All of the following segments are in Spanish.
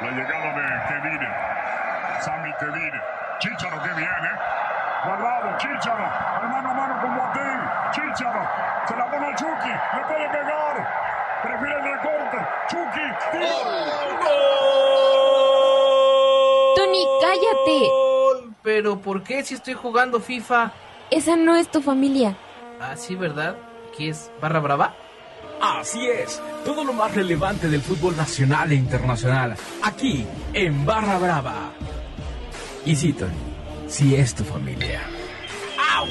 La llegada de Kevin. Sammy Kevin. Chicharo que viene. Guardado, Chicharo. Mano a mano con Botín. Chicharo. Se la pone a Chucky. Le puede pegar. Prefiere el recorte. Chucky. Tony, cállate. Pero ¿por qué si estoy jugando FIFA? Esa no es tu familia. Ah, sí, ¿verdad? ¿Qué es? ¿Barra brava? Así es, todo lo más relevante del fútbol nacional e internacional, aquí en Barra Brava. Y Tony, sí es tu familia. ¡Ah,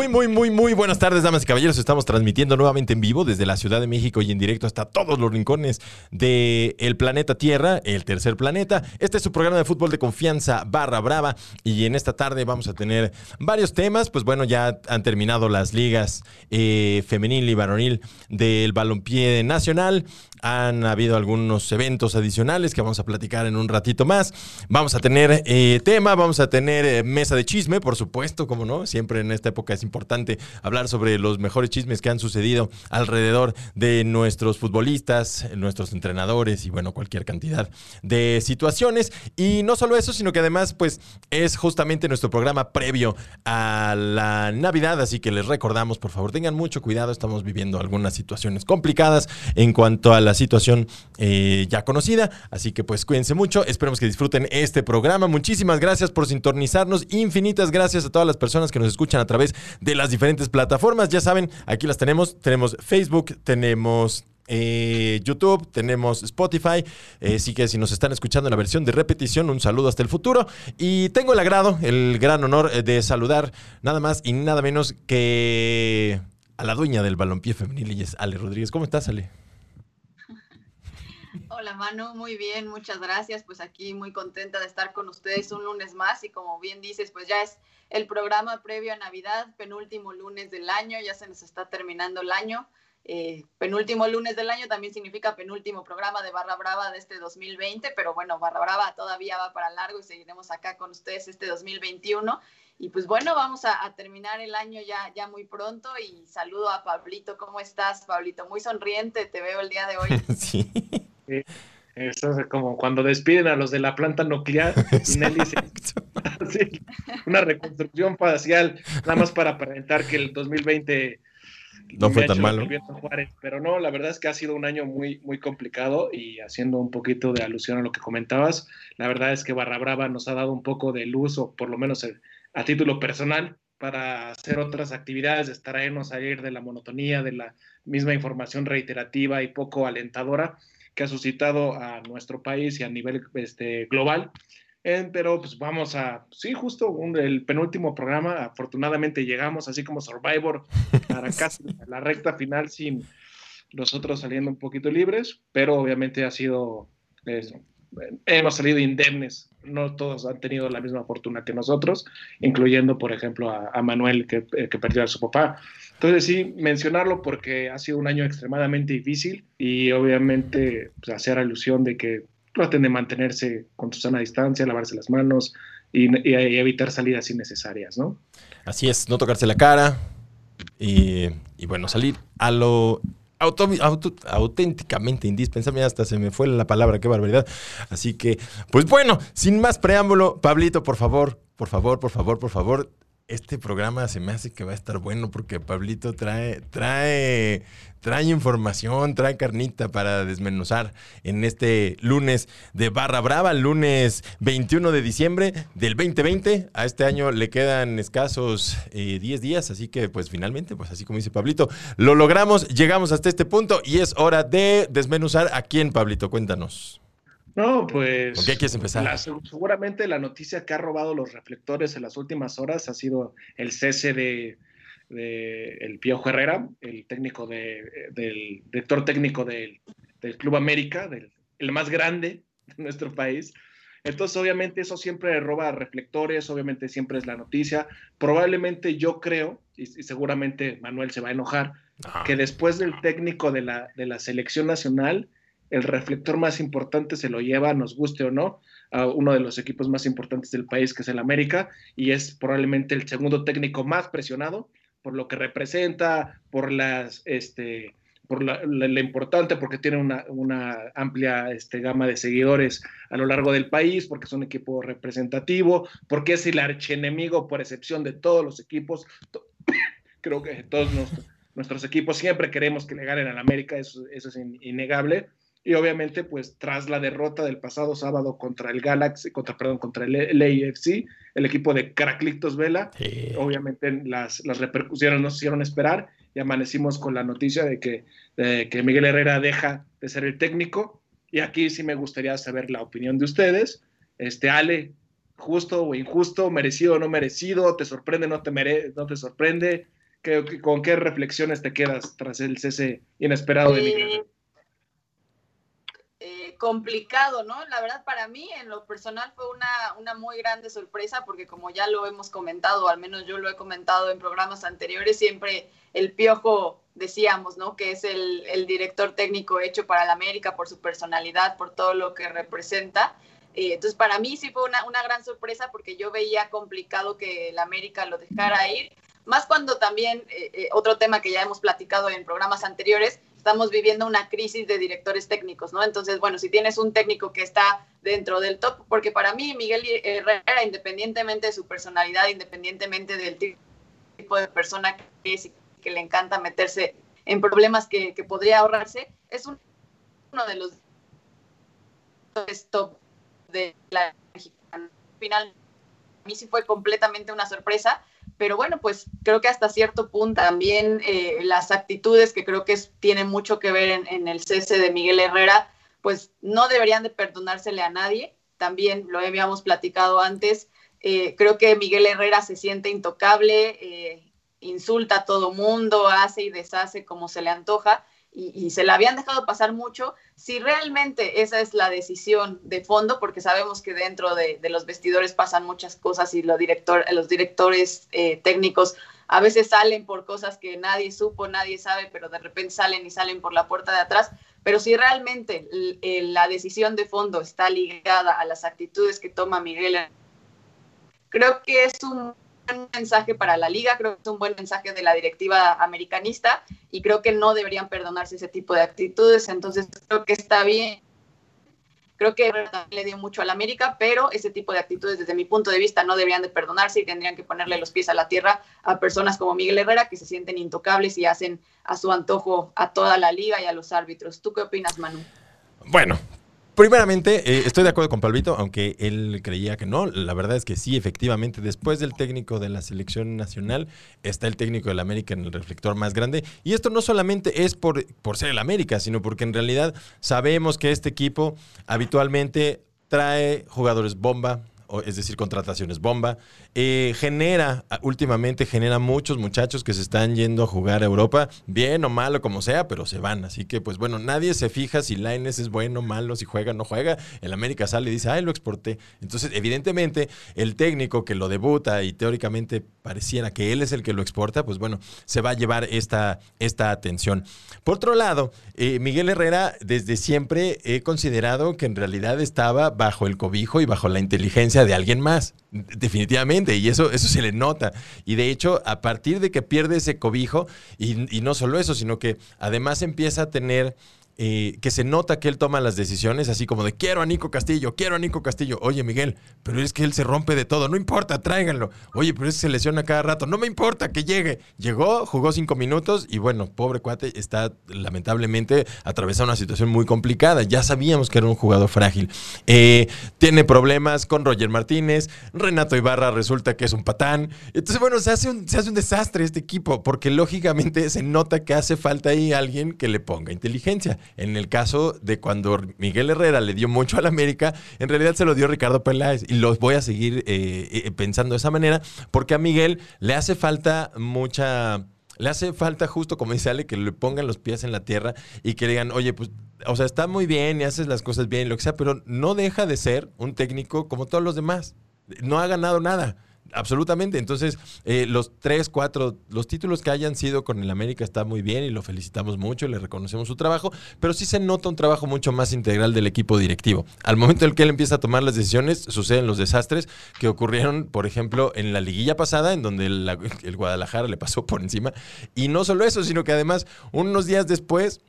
Muy, muy, muy, muy buenas tardes, damas y caballeros. Estamos transmitiendo nuevamente en vivo desde la Ciudad de México y en directo hasta todos los rincones del planeta Tierra, el tercer planeta. Este es su programa de fútbol de confianza barra brava y en esta tarde vamos a tener varios temas. Pues bueno, ya han terminado las ligas eh, femenil y varonil del balompié nacional. Han habido algunos eventos adicionales que vamos a platicar en un ratito más. Vamos a tener eh, tema, vamos a tener eh, mesa de chisme, por supuesto, como no. Siempre en esta época es importante hablar sobre los mejores chismes que han sucedido alrededor de nuestros futbolistas, nuestros entrenadores y bueno, cualquier cantidad de situaciones. Y no solo eso, sino que además pues es justamente nuestro programa previo a la Navidad, así que les recordamos, por favor, tengan mucho cuidado, estamos viviendo algunas situaciones complicadas en cuanto a la situación eh, ya conocida, así que pues cuídense mucho, esperemos que disfruten este programa. Muchísimas gracias por sintonizarnos, infinitas gracias a todas las personas que nos escuchan a través de las diferentes plataformas. Ya saben, aquí las tenemos. Tenemos Facebook, tenemos eh, YouTube, tenemos Spotify. Así que si nos están escuchando en la versión de repetición, un saludo hasta el futuro. Y tengo el agrado, el gran honor eh, de saludar nada más y nada menos que a la dueña del balompié femenil y Ale Rodríguez. ¿Cómo estás, Ale? Hola Manu, muy bien, muchas gracias. Pues aquí muy contenta de estar con ustedes un lunes más y como bien dices, pues ya es el programa previo a Navidad, penúltimo lunes del año, ya se nos está terminando el año. Eh, penúltimo lunes del año también significa penúltimo programa de Barra Brava de este 2020, pero bueno, Barra Brava todavía va para largo y seguiremos acá con ustedes este 2021. Y pues bueno, vamos a, terminar el año ya, ya muy pronto y saludo a Pablito. ¿Cómo estás, Pablito? Muy sonriente, te veo el día de hoy. sí. Sí. Eso es como cuando despiden a los de la planta nuclear y Nelly se... sí, una reconstrucción facial, nada más para aparentar que el 2020 no fue tan malo. Juárez, pero no, la verdad es que ha sido un año muy, muy complicado y haciendo un poquito de alusión a lo que comentabas, la verdad es que Barra Brava nos ha dado un poco de luz, o por lo menos a título personal, para hacer otras actividades, extraernos a ir de la monotonía, de la misma información reiterativa y poco alentadora que ha suscitado a nuestro país y a nivel este, global. Eh, pero pues vamos a, sí, justo un, el penúltimo programa, afortunadamente llegamos, así como Survivor, para casi la recta final sin nosotros saliendo un poquito libres, pero obviamente ha sido, eso, hemos salido indemnes, no todos han tenido la misma fortuna que nosotros, incluyendo, por ejemplo, a, Manuel que, que perdió a su papá. Entonces sí, mencionarlo porque ha sido un año extremadamente difícil y obviamente pues, hacer alusión de que traten de mantenerse con su sana distancia, lavarse las manos y, evitar salidas innecesarias, ¿no? Así es, no tocarse la cara y, y bueno, salir a lo auto, auto, auténticamente indispensable. Hasta se me fue la palabra, qué barbaridad. Así que, pues bueno, sin más preámbulo, Pablito, por favor, por favor, por favor, por favor, este programa se me hace que va a estar bueno porque Pablito trae, trae, trae información, trae carnita para desmenuzar en este lunes de Barra Brava, lunes 21 de diciembre del 2020. A este año le quedan escasos eh, 10 días, así que pues finalmente, pues así como dice Pablito, lo logramos, llegamos hasta este punto y es hora de desmenuzar a quién, Pablito, cuéntanos. No, pues. ¿Con qué quieres empezar? La, seguramente la noticia que ha robado los reflectores en las últimas horas ha sido el cese de, de el Piojo Herrera, el técnico de, del director técnico del, del Club América, del, el más grande de nuestro país. Entonces, obviamente, eso siempre roba reflectores, obviamente siempre es la noticia. Probablemente yo creo, y, y seguramente Manuel se va a enojar, que después del técnico de la, de la selección nacional el reflector más importante se lo lleva, nos guste o no, a uno de los equipos más importantes del país, que es el América, y es probablemente el segundo técnico más presionado por lo que representa, por las, este, por la, importante, porque tiene una, una amplia este, gama de seguidores a lo largo del país, porque es un equipo representativo, porque es el archienemigo por excepción de todos los equipos. Creo que todos nuestros, equipos siempre queremos que le ganen al América, eso es innegable y obviamente pues tras la derrota del pasado sábado contra el Galaxy, contra, perdón, contra el, el AFC, el equipo de Caraclictos Vela, sí. obviamente las, las repercusiones nos hicieron esperar y amanecimos con la noticia de que, de que Miguel Herrera deja de ser el técnico y aquí sí me gustaría saber la opinión de ustedes. Este Ale, justo o injusto, merecido o no merecido, te sorprende, no te, mere no te sorprende, ¿Qué, ¿con qué reflexiones te quedas tras el cese inesperado de Miguel Herrera? Complicado, ¿no? La verdad, para mí, en lo personal, fue una, una muy grande sorpresa, porque como ya lo hemos comentado, al menos yo lo he comentado en programas anteriores, siempre el piojo, decíamos, ¿no? Que es el, el director técnico hecho para la América por su personalidad, por todo lo que representa. Eh, entonces, para mí sí fue una, una gran sorpresa, porque yo veía complicado que la América lo dejara ir, más cuando también, eh, eh, otro tema que ya hemos platicado en programas anteriores, estamos viviendo una crisis de directores técnicos, ¿no? Entonces, bueno, si tienes un técnico que está dentro del top, porque para mí Miguel Herrera, independientemente de su personalidad, independientemente del tipo de persona que es y que le encanta meterse en problemas que, que podría ahorrarse, es un, uno de los top de la mexicana. Final, a mí sí fue completamente una sorpresa pero bueno, pues creo que hasta cierto punto también eh, las actitudes que creo que tienen mucho que ver en, en, el cese de Miguel Herrera, pues no deberían de perdonársele a nadie, también lo habíamos platicado antes, eh, creo que Miguel Herrera se siente intocable, eh, insulta a todo mundo, hace y deshace como se le antoja, y, se la habían dejado pasar mucho, si realmente esa es la decisión de fondo, porque sabemos que dentro de, los vestidores pasan muchas cosas y los, director, los directores eh, técnicos a veces salen por cosas que nadie supo, nadie sabe, pero de repente salen y salen por la puerta de atrás. Pero si realmente la decisión de fondo está ligada a las actitudes que toma Miguel, creo que es un mensaje para la liga, creo que es un buen mensaje de la directiva americanista y creo que no deberían perdonarse ese tipo de actitudes, entonces creo que está bien. Creo que le dio mucho a la América, pero ese tipo de actitudes desde mi punto de vista no deberían de perdonarse y tendrían que ponerle los pies a la tierra a personas como Miguel Herrera que se sienten intocables y hacen a su antojo a toda la liga y a los árbitros. ¿Tú qué opinas, Manu? Bueno, Primeramente, eh, estoy de acuerdo con Palvito, aunque él creía que no. La verdad es que sí, efectivamente, después del técnico de la selección nacional, está el técnico del América en el reflector más grande. Y esto no solamente es por, por ser el América, sino porque en realidad sabemos que este equipo habitualmente trae jugadores bomba, es decir, contrataciones bomba. Eh, genera, últimamente genera muchos muchachos que se están yendo a jugar a Europa, bien o malo como sea, pero se van. Así que, pues bueno, nadie se fija si Laines es bueno o malo, si juega o no juega. El América sale y dice, ay, lo exporté. Entonces, evidentemente, el técnico que lo debuta y teóricamente pareciera que él es el que lo exporta, pues bueno, se va a llevar esta, esta atención. Por otro lado, eh, Miguel Herrera desde siempre he considerado que en realidad estaba bajo el cobijo y bajo la inteligencia de alguien más. Definitivamente, y eso, eso se le nota. Y de hecho, a partir de que pierde ese cobijo, y, y no solo eso, sino que además empieza a tener eh, que se nota que él toma las decisiones así como de quiero a Nico Castillo, quiero a Nico Castillo. Oye, Miguel, pero es que él se rompe de todo, no importa, tráiganlo. Oye, pero es se lesiona cada rato, no me importa que llegue. Llegó, jugó cinco minutos y bueno, pobre cuate está lamentablemente atravesando una situación muy complicada. Ya sabíamos que era un jugador frágil. Eh, tiene problemas con Roger Martínez, Renato Ibarra resulta que es un patán. Entonces, bueno, se hace un, se hace un desastre este equipo porque lógicamente se nota que hace falta ahí alguien que le ponga inteligencia. En el caso de cuando Miguel Herrera le dio mucho al América, en realidad se lo dio Ricardo Peláez. Y los voy a seguir eh, eh, pensando de esa manera, porque a Miguel le hace falta mucha. Le hace falta justo, como dice Ale, que le pongan los pies en la tierra y que le digan, oye, pues, o sea, está muy bien y haces las cosas bien, lo que sea, pero no deja de ser un técnico como todos los demás. No ha ganado nada Absolutamente. Entonces, eh, los tres, cuatro, los títulos que hayan sido con el América está muy bien y lo felicitamos mucho y le reconocemos su trabajo, pero sí se nota un trabajo mucho más integral del equipo directivo. Al momento en el que él empieza a tomar las decisiones, suceden los desastres que ocurrieron, por ejemplo, en la liguilla pasada, en donde el, el Guadalajara le pasó por encima. Y no solo eso, sino que además, unos días después,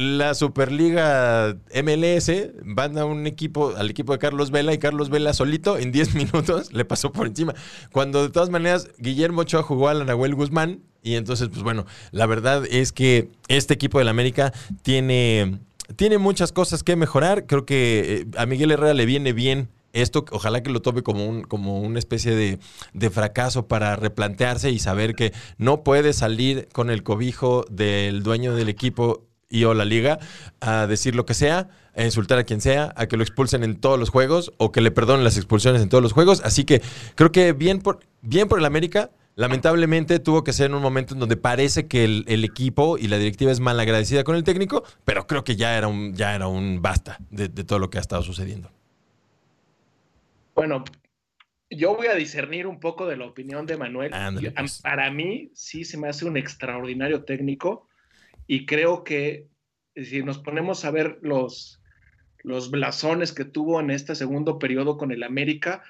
la Superliga MLS van a un equipo, al equipo de Carlos Vela, y Carlos Vela solito en 10 minutos le pasó por encima. Cuando de todas maneras Guillermo Ochoa jugó a la Nahuel Guzmán, y entonces, pues bueno, la verdad es que este equipo del América tiene, tiene muchas cosas que mejorar. Creo que eh, a Miguel Herrera le viene bien esto ojalá que lo tome como, un, como una especie de, de, fracaso para replantearse y saber que no puede salir con el cobijo del dueño del equipo y o la liga a decir lo que sea, a insultar a quien sea, a que lo expulsen en todos los juegos o que le perdonen las expulsiones en todos los juegos. Así que creo que bien por, bien por el América. Lamentablemente tuvo que ser en un momento en donde parece que el, el equipo y la directiva es mal agradecida con el técnico, pero creo que ya era un, ya era un basta de, de todo lo que ha estado sucediendo. Bueno, yo voy a discernir un poco de la opinión de Manuel. Pues. Para mí sí se me hace un extraordinario técnico y creo que si nos ponemos a ver los, los blasones que tuvo en este segundo periodo con el América,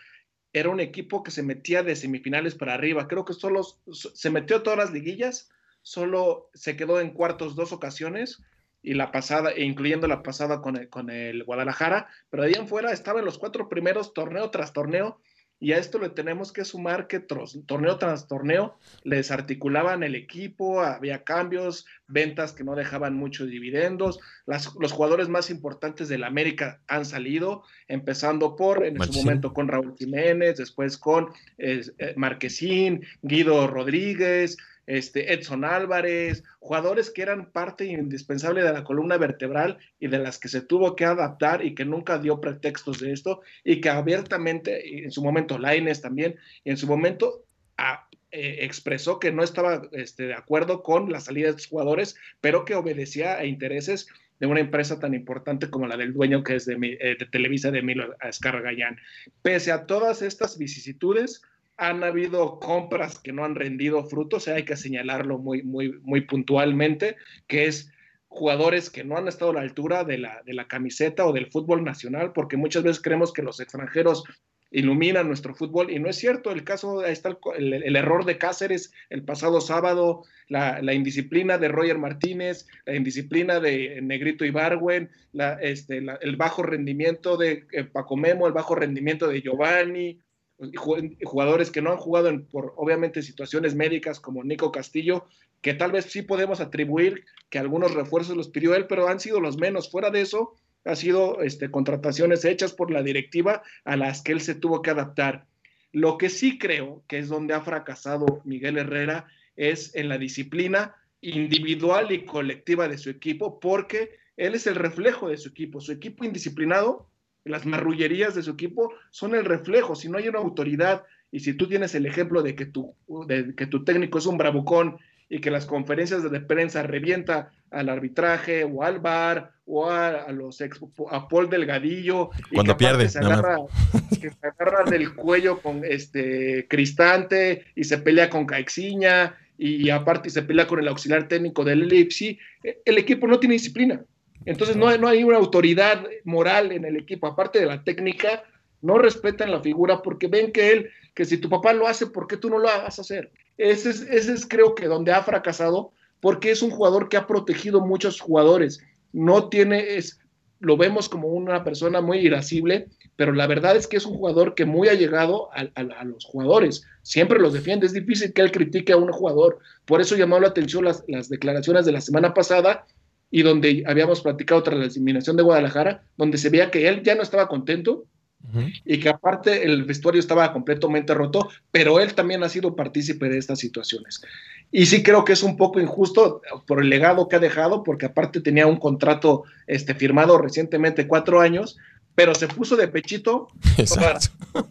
era un equipo que se metía de semifinales para arriba. Creo que solo se metió todas las liguillas, solo se quedó en cuartos dos ocasiones y la pasada, e incluyendo la pasada con el, con el Guadalajara, pero de ahí en fuera estaba en los cuatro primeros torneo tras torneo y a esto le tenemos que sumar que torneo tras torneo les articulaban el equipo, había cambios, ventas que no dejaban muchos dividendos. Las, los jugadores más importantes del América han salido, empezando por en su momento con Raúl Jiménez, después con eh, Marquesín, Guido Rodríguez, este, Edson Álvarez, jugadores que eran parte indispensable de la columna vertebral y de las que se tuvo que adaptar y que nunca dio pretextos de esto y que abiertamente, en su momento Laines también, y en su momento eh, expresó que no estaba este, de acuerdo con la salida de estos jugadores, pero que obedecía a intereses de una empresa tan importante como la del dueño que es de, eh, de Televisa de Emilio Azcarra Gallán. Pese a todas estas vicisitudes, han habido compras que no han rendido frutos, hay que señalarlo muy, muy, muy puntualmente, que es jugadores que no han estado a la altura de la, de la camiseta o del fútbol nacional, porque muchas veces creemos que los extranjeros iluminan nuestro fútbol y no es cierto. El caso, ahí está el, el, el error de Cáceres el pasado sábado, la, indisciplina de Roger Martínez, la indisciplina de Negrito Ibarwen, la, este, el bajo rendimiento de eh, Paco Memo, el bajo rendimiento de Giovanni, jugadores que no han jugado en, por obviamente situaciones médicas como Nico Castillo, que tal vez sí podemos atribuir que algunos refuerzos los pidió él, pero han sido los menos. Fuera de eso, ha sido este, contrataciones hechas por la directiva a las que él se tuvo que adaptar. Lo que sí creo que es donde ha fracasado Miguel Herrera es en la disciplina individual y colectiva de su equipo, porque él es el reflejo de su equipo. Su equipo indisciplinado las marrullerías de su equipo son el reflejo. Si no hay una autoridad y si tú tienes el ejemplo de que tu, de que tu técnico es un bravucón y que las conferencias de prensa revienta al arbitraje o al bar o a, a los ex, a Paul Delgadillo cuando y que pierde se agarra, que se agarra del cuello con este Cristante y se pelea con Caixinha y aparte se pelea con el auxiliar técnico del Leipzig, el equipo no tiene disciplina. Entonces no hay, no hay una autoridad moral en el equipo, aparte de la técnica, no respetan la figura porque ven que él, que si tu papá lo hace, ¿por qué tú no lo vas a hacer? Ese es, ese es creo que donde ha fracasado, porque es un jugador que ha protegido muchos jugadores. No tiene, es, lo vemos como una persona muy irascible, pero la verdad es que es un jugador que muy ha llegado a, a, a, los jugadores, siempre los defiende, es difícil que él critique a un jugador, por eso llamó la atención las, las declaraciones de la semana pasada y donde habíamos platicado tras la eliminación de Guadalajara, donde se veía que él ya no estaba contento uh -huh. y que aparte el vestuario estaba completamente roto, pero él también ha sido partícipe de estas situaciones. Y sí creo que es un poco injusto por el legado que ha dejado, porque aparte tenía un contrato este, firmado recientemente, cuatro años, pero se puso de pechito.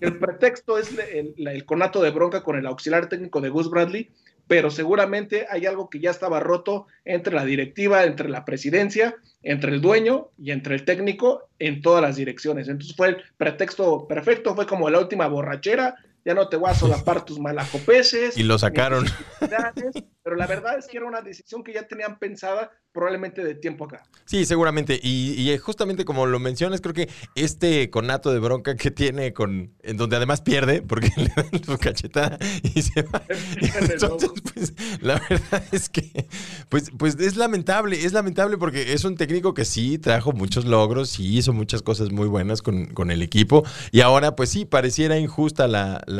El pretexto es el, el, el, conato de bronca con el auxiliar técnico de Gus Bradley, pero seguramente hay algo que ya estaba roto entre la directiva, entre la presidencia, entre el dueño y entre el técnico en todas las direcciones. Entonces fue el pretexto perfecto, fue como la última borrachera, ya no te voy a solapar tus malacopeses. Y lo sacaron. Pero la verdad es que era una decisión que ya tenían pensada probablemente de tiempo acá. Sí, seguramente. Y, y, justamente como lo mencionas, creo que este conato de bronca que tiene con. En donde además pierde, porque le dan su cachetada y se va. Entonces, pues, la verdad es que. Pues, pues es lamentable, es lamentable porque es un técnico que sí trajo muchos logros, sí hizo muchas cosas muy buenas con, con el equipo. Y ahora, pues sí, pareciera injusta la, la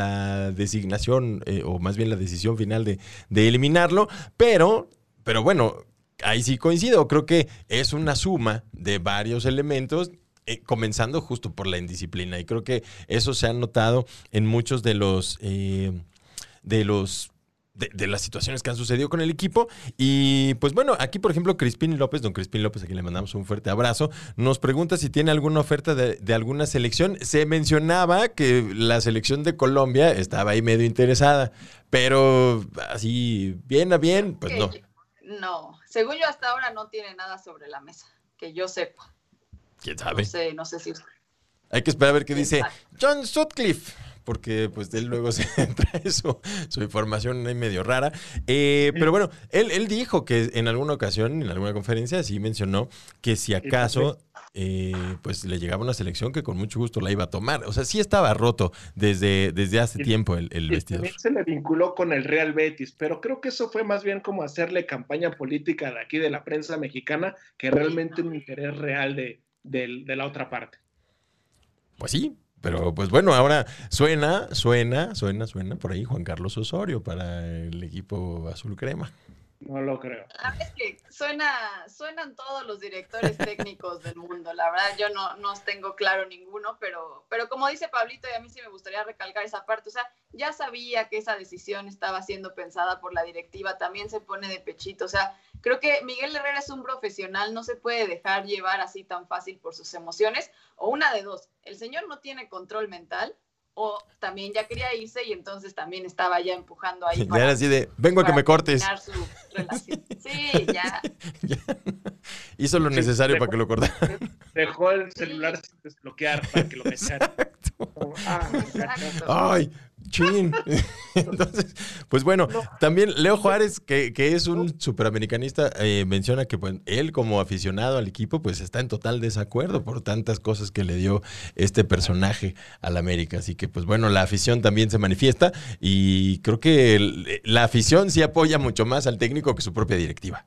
designación, eh, o más bien la decisión final de, de eliminarlo. Pero. Pero bueno, ahí sí coincido. Creo que es una suma de varios elementos. Eh, comenzando justo por la indisciplina. Y creo que eso se ha notado en muchos de los. Eh, de los. De, las situaciones que han sucedido con el equipo. Y pues bueno, aquí por ejemplo Crispín López, don Crispín López, aquí le mandamos un fuerte abrazo, nos pregunta si tiene alguna oferta de, de alguna selección. Se mencionaba que la selección de Colombia estaba ahí medio interesada, pero así bien a bien, pues no. No, según yo hasta ahora no tiene nada sobre la mesa, que yo sepa. ¿Quién sabe? No sé, no sé si usted. Hay que esperar a ver qué dice John Sutcliffe, porque pues él luego se trae su, su información ahí medio rara. Eh, pero bueno, él, él dijo que en alguna ocasión, en alguna conferencia, sí mencionó que si acaso eh, pues le llegaba una selección que con mucho gusto la iba a tomar. O sea, sí estaba roto desde, desde hace tiempo el, el vestidor. se le vinculó con el Real Betis, pero creo que eso fue más bien como hacerle campaña política de aquí de la prensa mexicana que realmente un interés real de, de, de la otra parte. Pues sí, pero pues bueno, ahora suena, suena, suena, suena por ahí Juan Carlos Osorio para el equipo azul crema. No lo creo. Es que suena, suenan todos los directores técnicos del mundo. La verdad, yo no, no tengo claro ninguno, pero, pero como dice Pablito, y a mí sí me gustaría recalcar esa parte, o sea, ya sabía que esa decisión estaba siendo pensada por la directiva, también se pone de pechito. O sea, creo que Miguel Herrera es un profesional, no se puede dejar llevar así tan fácil por sus emociones. O una de dos, el señor no tiene control mental o también ya quería irse y entonces también estaba ya empujando ahí. ya era así de, vengo a que me cortes. Sí, ya. ya. Hizo lo necesario para que lo cortara. Dejó el celular sin desbloquear para que lo metiera. Ah, Ay, chin. Entonces, pues bueno, también Leo Juárez, que, que es un superamericanista, eh, menciona que pues, él como aficionado al equipo, pues está en total desacuerdo por tantas cosas que le dio este personaje al América. Así que, pues bueno, la afición también se manifiesta y creo que el, la afición sí apoya mucho más al técnico que su propia directiva.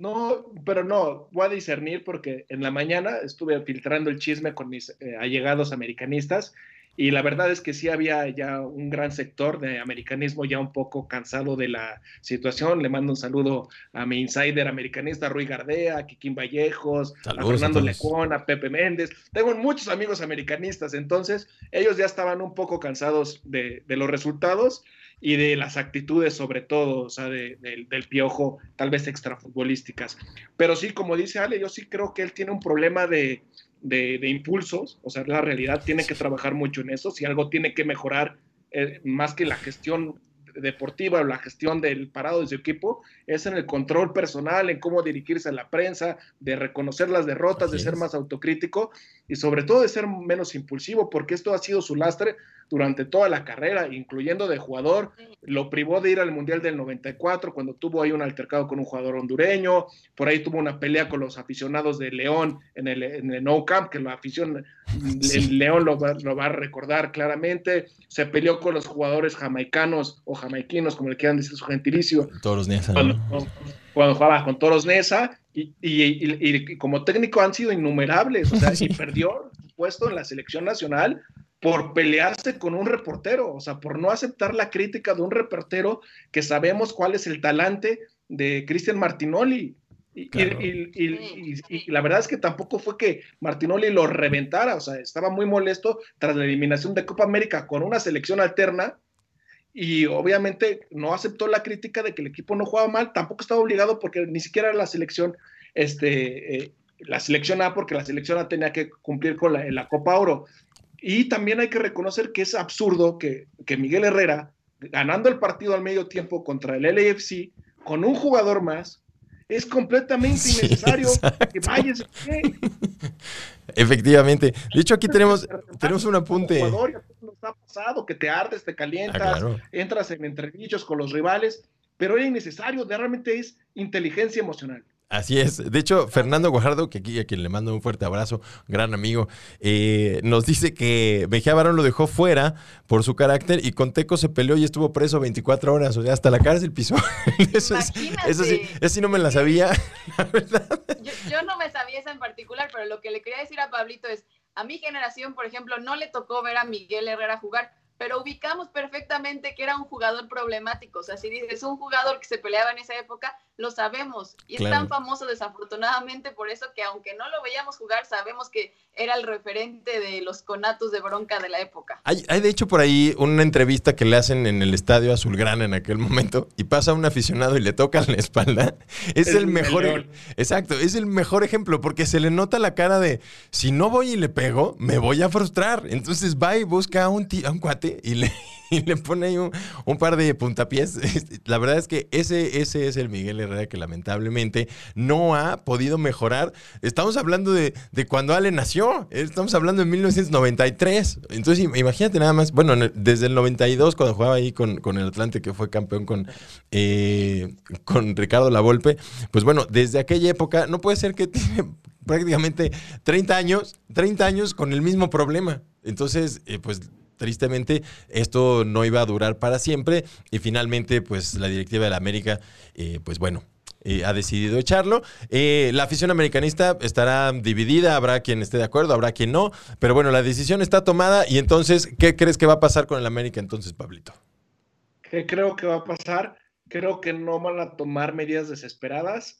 No, pero no, voy a discernir porque en la mañana estuve filtrando el chisme con mis eh, allegados americanistas y la verdad es que sí había ya un gran sector de americanismo ya un poco cansado de la situación. Le mando un saludo a mi insider americanista Rui Gardea, a Kikín Vallejos, Saludos a Fernando. Lecón, a Pepe Méndez. Tengo muchos amigos americanistas, entonces ellos ya estaban un poco cansados de, de los resultados y de las actitudes sobre todo, o sea, de, de, del piojo, tal vez extrafutbolísticas. Pero sí, como dice Ale, yo sí creo que él tiene un problema de, de, de impulsos, o sea, la realidad tiene que trabajar mucho en eso, si algo tiene que mejorar, eh, más que la gestión deportiva o la gestión del parado de su equipo, es en el control personal, en cómo dirigirse a la prensa, de reconocer las derrotas, Así de ser es. más autocrítico y sobre todo de ser menos impulsivo, porque esto ha sido su lastre durante toda la carrera, incluyendo de jugador, lo privó de ir al Mundial del 94 cuando tuvo ahí un altercado con un jugador hondureño, por ahí tuvo una pelea con los aficionados de León en el, en el No Camp, que la afición, Sí. León lo va, lo va a recordar claramente, se peleó con los jugadores jamaicanos o jamaiquinos, como le quieran decir su gentilicio, Todos los días. cuando, cuando jugaba con Toros Nesa y, y- y- y como técnico han sido innumerables, o sea, y perdió su puesto en la selección nacional por pelearse con un reportero, o sea, por no aceptar la crítica de un reportero que sabemos cuál es el talante de Cristian Martinoli. Y, y- Claro. y- y- y- y la verdad es que tampoco fue que Martinoli lo reventara, o sea, estaba muy molesto tras la eliminación de Copa América con una selección alterna y obviamente no aceptó la crítica de que el equipo no jugaba mal, tampoco estaba obligado porque ni siquiera era la selección, este, eh, la selección A, porque la selección A tenía que cumplir con la, la Copa Oro. Y también hay que reconocer que es absurdo que, que Miguel Herrera, ganando el partido al medio tiempo contra el LAFC, con un jugador más, es completamente innecesario que vaya ese Efectivamente. De hecho, aquí tenemos, tenemos un apunte. Nos ha pasado que te ardes, te calientas, Ah, claro. entras en entredichos con los rivales, pero es innecesario, realmente es inteligencia emocional. Así es. De hecho, Fernando Guajardo, que aquí a quien le mando un fuerte abrazo, gran amigo, eh, nos dice que Mejía Barón lo dejó fuera por su carácter y con Teco se peleó y estuvo preso 24 horas, o sea, hasta la cárcel pisó. eso, es- Imagínate. eso sí, eso sí no me la sabía, la verdad. Yo, yo no me sabía esa en particular, pero lo que le quería decir a Pablito es, a mi generación, por ejemplo, no le tocó ver a Miguel Herrera jugar, pero ubicamos perfectamente que era un jugador problemático. O sea, si dices un jugador que se peleaba en esa época, lo sabemos. Y Claro. es tan famoso desafortunadamente por eso que aunque no lo veíamos jugar, sabemos que era el referente de los conatos de bronca de la época. Hay, hay de hecho por ahí una entrevista que le hacen en el estadio Azulgrana en aquel momento y pasa un aficionado y le toca la espalda. Es, Es el mejor, exacto, es el mejor ejemplo porque se le nota la cara de si no voy y le pego, me voy a frustrar. Entonces va y busca a un, ti- a un cuate y le, y le pone ahí un, un par de puntapiés. La verdad es que ese, ese es el Miguel Que lamentablemente no ha podido mejorar. Estamos hablando de, de cuando Ale nació, estamos hablando de 1993. Entonces im- imagínate nada más, bueno, desde el 92 cuando jugaba ahí con, con el Atlante que fue campeón con, eh, con Ricardo Lavolpe, pues bueno, desde aquella época no puede ser que tiene prácticamente 30 años, 30 años con el mismo problema. Entonces, eh, pues tristemente esto no iba a durar para siempre y finalmente pues la directiva de la América, eh, pues bueno, eh, ha decidido echarlo. Eh, la afición americanista estará dividida, habrá quien esté de acuerdo, habrá quien no, pero bueno, la decisión está tomada y entonces, ¿qué crees que va a pasar con el América entonces, Pablito? ¿Qué creo que va a pasar? Creo que no van a tomar medidas desesperadas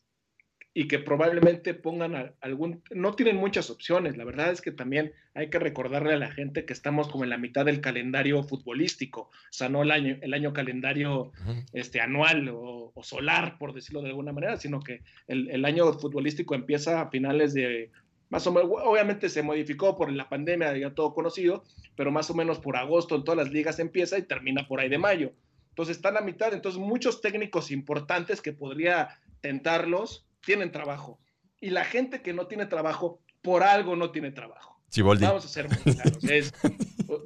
y que probablemente pongan algún... No tienen muchas opciones. La verdad es que también hay que recordarle a la gente que estamos como en la mitad del calendario futbolístico. O sea, no el año, el año calendario este, anual o, o solar, por decirlo de alguna manera, sino que el, el año futbolístico empieza a finales de... Más o menos, obviamente se modificó por la pandemia, ya todo conocido, pero más o menos por agosto en todas las ligas empieza y termina por ahí de mayo. Entonces está a la mitad, entonces muchos técnicos importantes que podría tentarlos tienen trabajo. Y la gente que no tiene trabajo, por algo no tiene trabajo. Siboldi. Vamos a ser muy claros. Es-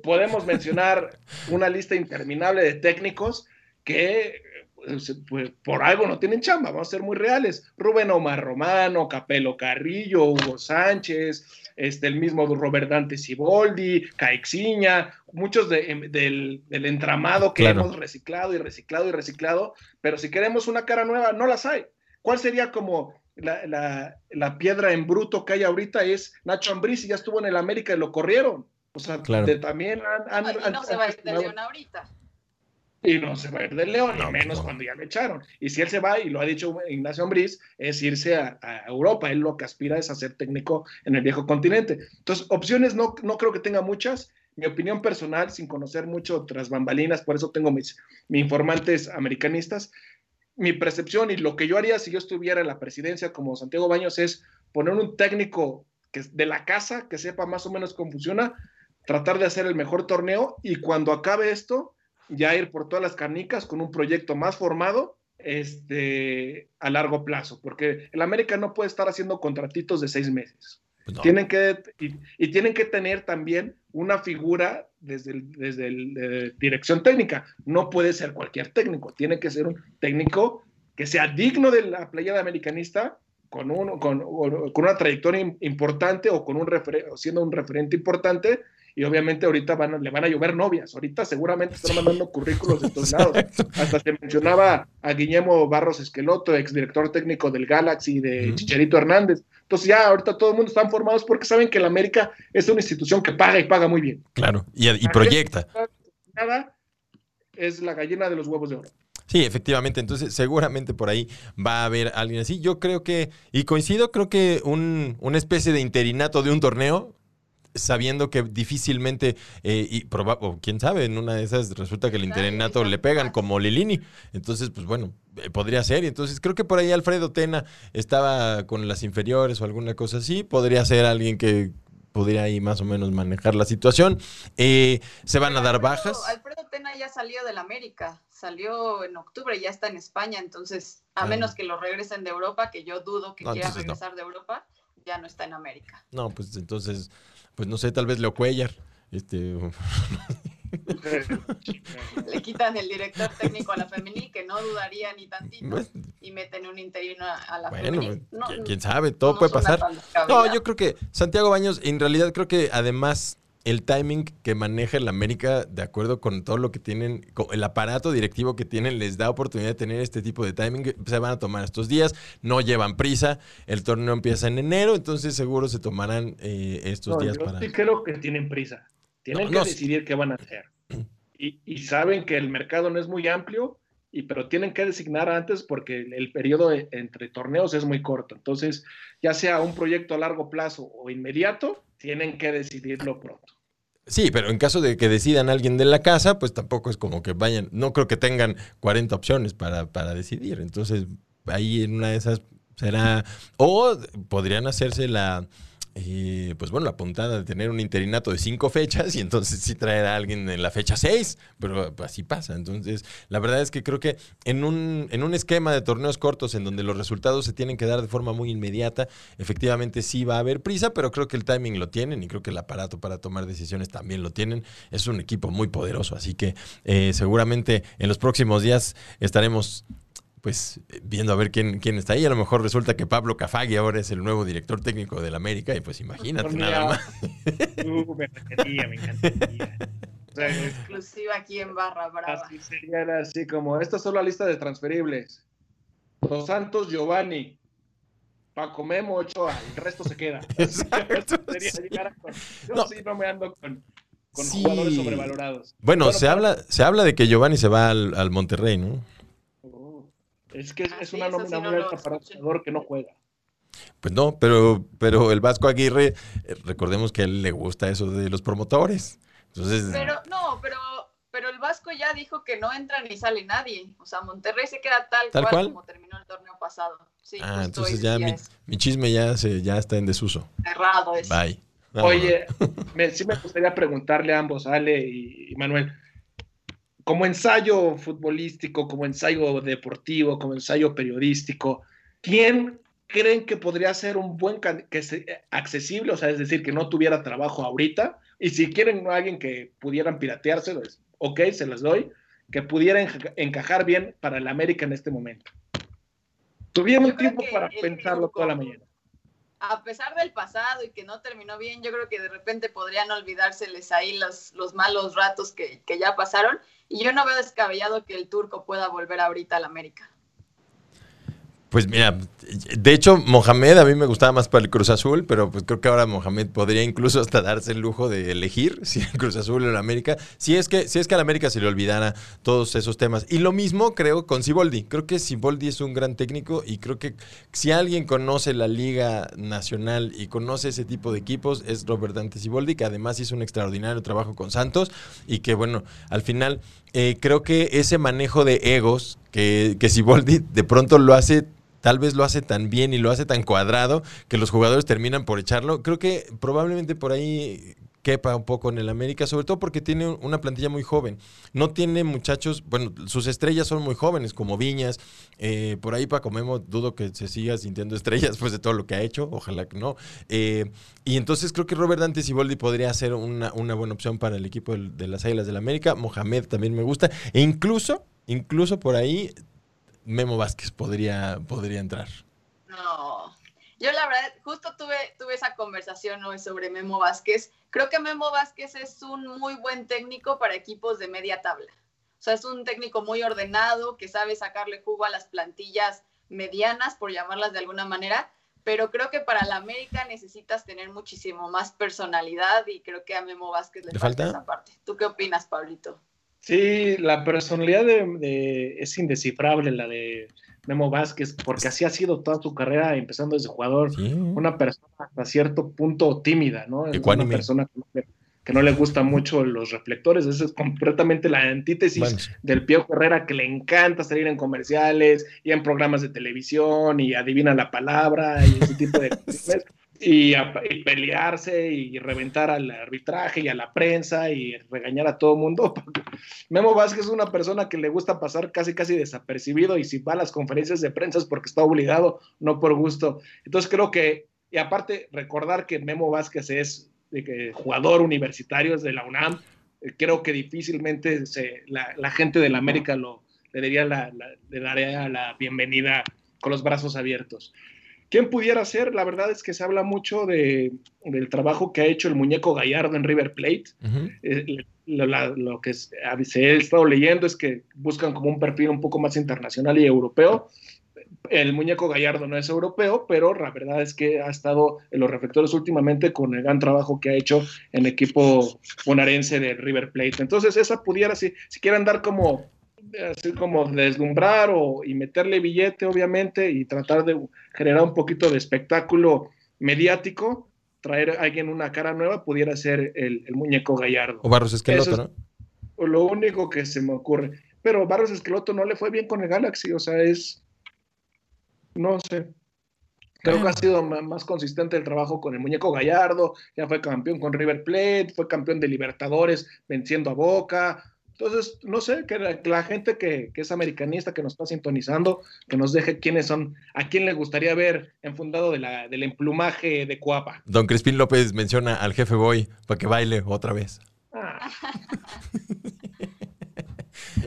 podemos mencionar una lista interminable de técnicos que pues, pues, por algo no tienen chamba, vamos a ser muy reales. Rubén Omar Romano, Capelo Carrillo, Hugo Sánchez, este, el mismo Robert Dante Siboldi, Caixinha, muchos de- em, del, del entramado que Claro. hemos reciclado y reciclado y reciclado, pero si queremos una cara nueva, no las hay. ¿Cuál sería como la, la- la piedra en bruto que hay ahorita? Es Nacho Ambriz y ya estuvo en el América y lo corrieron. O sea, Claro. de- también han, han- Ay, han- no se va a ir de gestionado- León ahorita. y no se va a ir del León, No, menos no. cuando ya lo echaron. Y si él se va, y lo ha dicho Ignacio Ambriz, es irse a, a Europa. Él lo que aspira es a ser técnico en el viejo continente. Entonces, opciones no, no creo que tenga muchas. Mi opinión personal, sin conocer mucho tras bambalinas, por eso tengo mis, mis informantes americanistas. Mi percepción y lo que yo haría si yo estuviera en la presidencia como Santiago Baños es poner un técnico que de la casa, que sepa más o menos cómo funciona, tratar de hacer el mejor torneo y cuando acabe esto, ya ir por todas las canicas con un proyecto más formado este, a largo plazo, porque el América no puede estar haciendo contratitos de seis meses. Pues no. Tienen que, y, y tienen que tener también una figura desde, el, desde el, dirección técnica. No puede ser cualquier técnico, tiene que ser un técnico que sea digno de la playada americanista, con, un, con, con una trayectoria importante o con un refer siendo un referente importante y obviamente ahorita van a, le van a llover novias. Ahorita seguramente están mandando currículos de todos lados. Hasta se mencionaba a Guillermo Barros Esqueloto, exdirector técnico del Galaxy, de. Chicharito Hernández. Entonces ya ahorita todo el mundo están formados porque saben que la América es una institución que paga y paga muy bien. Claro, y, y proyecta. Nada es la gallina de los huevos de oro. Sí, efectivamente. Entonces, seguramente por ahí va a haber alguien así. Yo creo que, y coincido, creo que un, una especie de interinato de un torneo, sabiendo que difícilmente, eh, y proba- o quién sabe, en una de esas resulta que el interinato le pegan como Lilini. Entonces, pues bueno, eh, podría ser. Y entonces creo que por ahí Alfredo Tena estaba con las inferiores o alguna cosa así. Podría ser alguien que podría ahí más o menos manejar la situación. Eh, se van a dar bajas. Alfredo Tena ya salió del América, salió en octubre, ya está en España, entonces, a Ah. menos que lo regresen de Europa, que yo dudo que No, quiera no. regresar de Europa, ya no está en América. No, pues entonces, pues no sé, tal vez Leo Cuellar. Este, Le quitan el director técnico a la femenil, que no dudaría ni tantito, Pues, y meten un interino a, la Bueno, femenil. No, qui- quién sabe, todo no puede pasar. No, yo creo que Santiago Baños, en realidad creo que además el timing que maneja el América, de acuerdo con todo lo que tienen, con el aparato directivo que tienen, les da oportunidad de tener este tipo de timing. Se van a tomar estos días, no llevan prisa, el torneo empieza en enero, entonces seguro se tomarán eh, estos No, días yo para... sí creo que tienen prisa. Tienen No, que no, decidir qué van a hacer. Y, y saben que el mercado no es muy amplio, y, pero tienen que designar antes porque el, el periodo de- entre torneos es muy corto. Entonces, ya sea un proyecto a largo plazo o inmediato, tienen que decidirlo pronto. Sí, pero en caso de que decidan alguien de la casa, pues tampoco es como que vayan, no creo que tengan 40 opciones para, para decidir. Entonces, ahí en una de esas será, o podrían hacerse la, eh, pues bueno, la puntada de tener un interinato de cinco fechas y entonces sí traer a alguien en la fecha seis, pero así pasa. Entonces, la verdad es que creo que en un, en un esquema de torneos cortos en donde los resultados se tienen que dar de forma muy inmediata, efectivamente sí va a haber prisa, pero creo que el timing lo tienen y creo que el aparato para tomar decisiones también lo tienen. Es un equipo muy poderoso, así que eh, seguramente en los próximos días estaremos pues viendo a ver quién, quién está ahí. A lo mejor resulta que Pablo Cafagui ahora es el nuevo director técnico del América y pues imagínate Por nada más. Uh, me encantaría, me encantaría. O sea, es- Exclusiva aquí en Barra Brava. así sería así como, esta es solo la lista de transferibles. Dos Santos, Giovanni, Paco Memo, Ochoa, el resto se queda. Exacto, Sería sí. llegar a- Yo No. sí no me ando con, con Sí. jugadores sobrevalorados. Bueno, se, habla, se habla de que Giovanni se va al, al Monterrey, ¿no? Es que es, Ah, es sí, una nómina sí muy alta para un jugador que no juega. Pues no, pero, pero el Vasco Aguirre, eh, recordemos que a él le gusta eso de los promotores. Entonces, Pero no, pero, pero el Vasco ya dijo que no entra ni sale nadie. O sea, Monterrey se queda tal, ¿Tal cual, cual? como terminó el torneo pasado. Sí, ah, justo entonces ya mi, chisme ya, se, ya está en desuso. Cerrado eso. Bye. Oye, me- sí me gustaría preguntarle a ambos, Ale y, y Manuel, como ensayo futbolístico, como ensayo deportivo, como ensayo periodístico, ¿quién creen que podría ser un buen que se- accesible, o sea, es decir, que no tuviera trabajo ahorita? Y si quieren a alguien que pudieran piratearse, pues, ok, se las doy, que pudiera encajar bien para el América en este momento. Tuvieron tiempo para pensarlo toda la mañana. A pesar del pasado y que no terminó bien, yo creo que de repente podrían olvidárseles ahí los, los malos ratos que, que ya pasaron. Y yo no veo descabellado que el turco pueda volver ahorita al América. Pues mira, de hecho, Mohamed a mí me gustaba más para el Cruz Azul, pero pues creo que ahora Mohamed podría incluso hasta darse el lujo de elegir si el Cruz Azul o el América, si es que si es que al América se le olvidara todos esos temas. Y lo mismo creo con Siboldi. Creo que Siboldi es un gran técnico y creo que si alguien conoce la Liga Nacional y conoce ese tipo de equipos es Robert Dante Siboldi, que además hizo un extraordinario trabajo con Santos y que bueno, al final eh, creo que ese manejo de egos que, que Siboldi de pronto lo hace tal vez lo hace tan bien y lo hace tan cuadrado que los jugadores terminan por echarlo. Creo que probablemente por ahí quepa un poco en el América, sobre todo porque tiene una plantilla muy joven. No tiene muchachos, bueno, sus estrellas son muy jóvenes, como Viñas. eh, por ahí Paco Memo dudo que se siga sintiendo estrellas después de todo lo que ha hecho, ojalá que no. Eh, y entonces creo que Robert Dante Siboldi podría ser una, una buena opción para el equipo de las Águilas del América. Mohamed también me gusta. E incluso, incluso por ahí Memo Vázquez podría, podría entrar. No. Yo la verdad, justo tuve, tuve esa conversación hoy sobre Memo Vázquez. Creo que Memo Vázquez es un muy buen técnico para equipos de media tabla. O sea, es un técnico muy ordenado, que sabe sacarle jugo a las plantillas medianas, por llamarlas de alguna manera, pero creo que para la América necesitas tener muchísimo más personalidad y creo que a Memo Vázquez le, ¿Le falta, falta? esa parte. ¿Tú qué opinas, Pablito? Sí, la personalidad de, de- es indescifrable, la de Memo Vázquez, porque así ha sido toda su carrera, empezando desde jugador, Sí. una persona hasta cierto punto tímida, ¿no? Es una persona que no, le, que no le gusta mucho los reflectores, esa es completamente la antítesis Bueno, del Pío Herrera, que le encanta salir en comerciales y en programas de televisión y adivina la palabra y ese tipo de cosas. Y, pelearse y reventar al arbitraje y a la prensa y regañar a todo mundo. Memo Vázquez es una persona que le gusta pasar casi casi desapercibido y si va a las conferencias de prensa es porque está obligado, no por gusto. Entonces creo que, y aparte recordar que Memo Vázquez es jugador universitario, es de la UNAM, creo que difícilmente se, la, gente de la América lo, le, le daría la bienvenida con los brazos abiertos. ¿Quién pudiera ser? La verdad es que se habla mucho de, del trabajo que ha hecho el muñeco Gallardo en River Plate. Uh -huh. eh, lo, la, lo, que se he estado leyendo es que buscan como un perfil un poco más internacional y europeo. El muñeco Gallardo no es europeo, pero la verdad es que ha estado en los reflectores últimamente con el gran trabajo que ha hecho en equipo bonaerense de River Plate. Entonces, esa pudiera, si, si quieren dar como así como deslumbrar o, y meterle billete, obviamente, y tratar de generar un poquito de espectáculo mediático, traer a alguien una cara nueva, pudiera ser el, el muñeco Gallardo. O Barros Esqueloto, Eso ¿no? Es lo único que se me ocurre. Pero Barros Esqueloto no le fue bien con el Galaxy, o sea, es. No sé. Creo que ha sido más consistente el trabajo con el muñeco Gallardo, ya fue campeón con River Plate, fue campeón de Libertadores venciendo a Boca, entonces, no sé, que la, la gente que, que, es americanista, que nos está sintonizando, que nos deje quiénes son, a quién le gustaría ver enfundado de la, del emplumaje de Cuapa. Don Crispín López menciona al jefe Boy para que baile otra vez. Ah.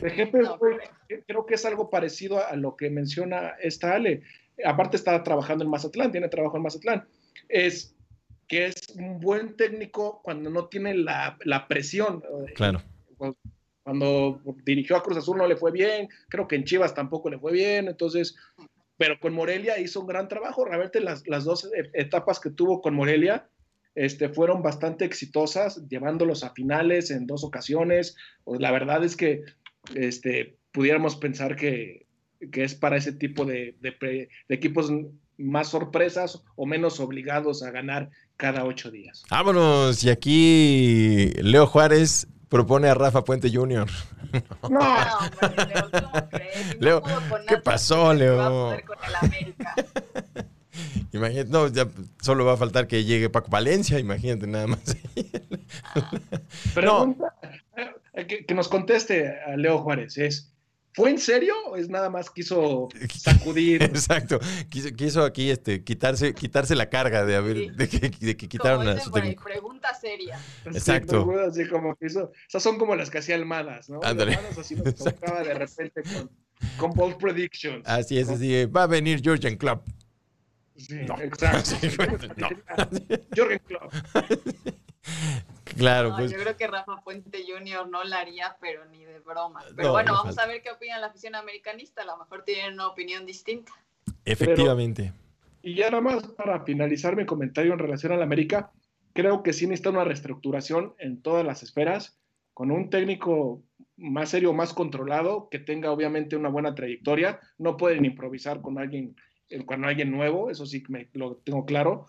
El jefe Boy creo que es algo parecido a lo que menciona esta Ale. Aparte está trabajando en Mazatlán, tiene trabajo en Mazatlán. Es que es un buen técnico cuando no tiene la, la presión. Claro cuando dirigió a Cruz Azul no le fue bien, creo que en Chivas tampoco le fue bien, entonces, pero con Morelia hizo un gran trabajo, realmente las, las dos etapas que tuvo con Morelia este, fueron bastante exitosas, llevándolos a finales en dos ocasiones, pues la verdad es que este, pudiéramos pensar que, que es para ese tipo de, de, de, equipos más sorpresas o menos obligados a ganar cada ocho días. Vámonos, y aquí Leo Juárez propone a Rafa Puente Jr. No, no hombre, Leo, ¿cómo crees? Leo, no ¿qué pasó, Leo? Imagínate, no, ya solo va a faltar que llegue Paco Valencia, imagínate nada más. Pregunta, no. que, que, nos conteste a Leo Juárez, es, ¿fue en serio o es nada más quiso sacudir? Exacto, quiso, quiso aquí este, quitarse, quitarse la carga de, haber, sí. de, que, de que quitaron como a su técnico. Pregunta seria. Exacto. Sí, así como que hizo, esas son como las que hacía Almadas, ¿no? Ándale. Almadas así nos tocaba de repente con, con Bold Predictions. Así es, así va a venir Georgian Club. Sí, no. exacto. no. Jorgen Klopp. Claro, no, pues. Yo creo que Rafa Puente Jr. no la haría, pero ni de broma. Pero no, bueno, vamos falta. a ver qué opina la afición americanista. A lo mejor tienen una opinión distinta. Efectivamente. Pero, y ya nada más para finalizar mi comentario en relación a la América, creo que sí necesita una reestructuración en todas las esferas, con un técnico más serio, más controlado, que tenga obviamente una buena trayectoria. No pueden improvisar con alguien con alguien nuevo, eso sí me, lo tengo claro,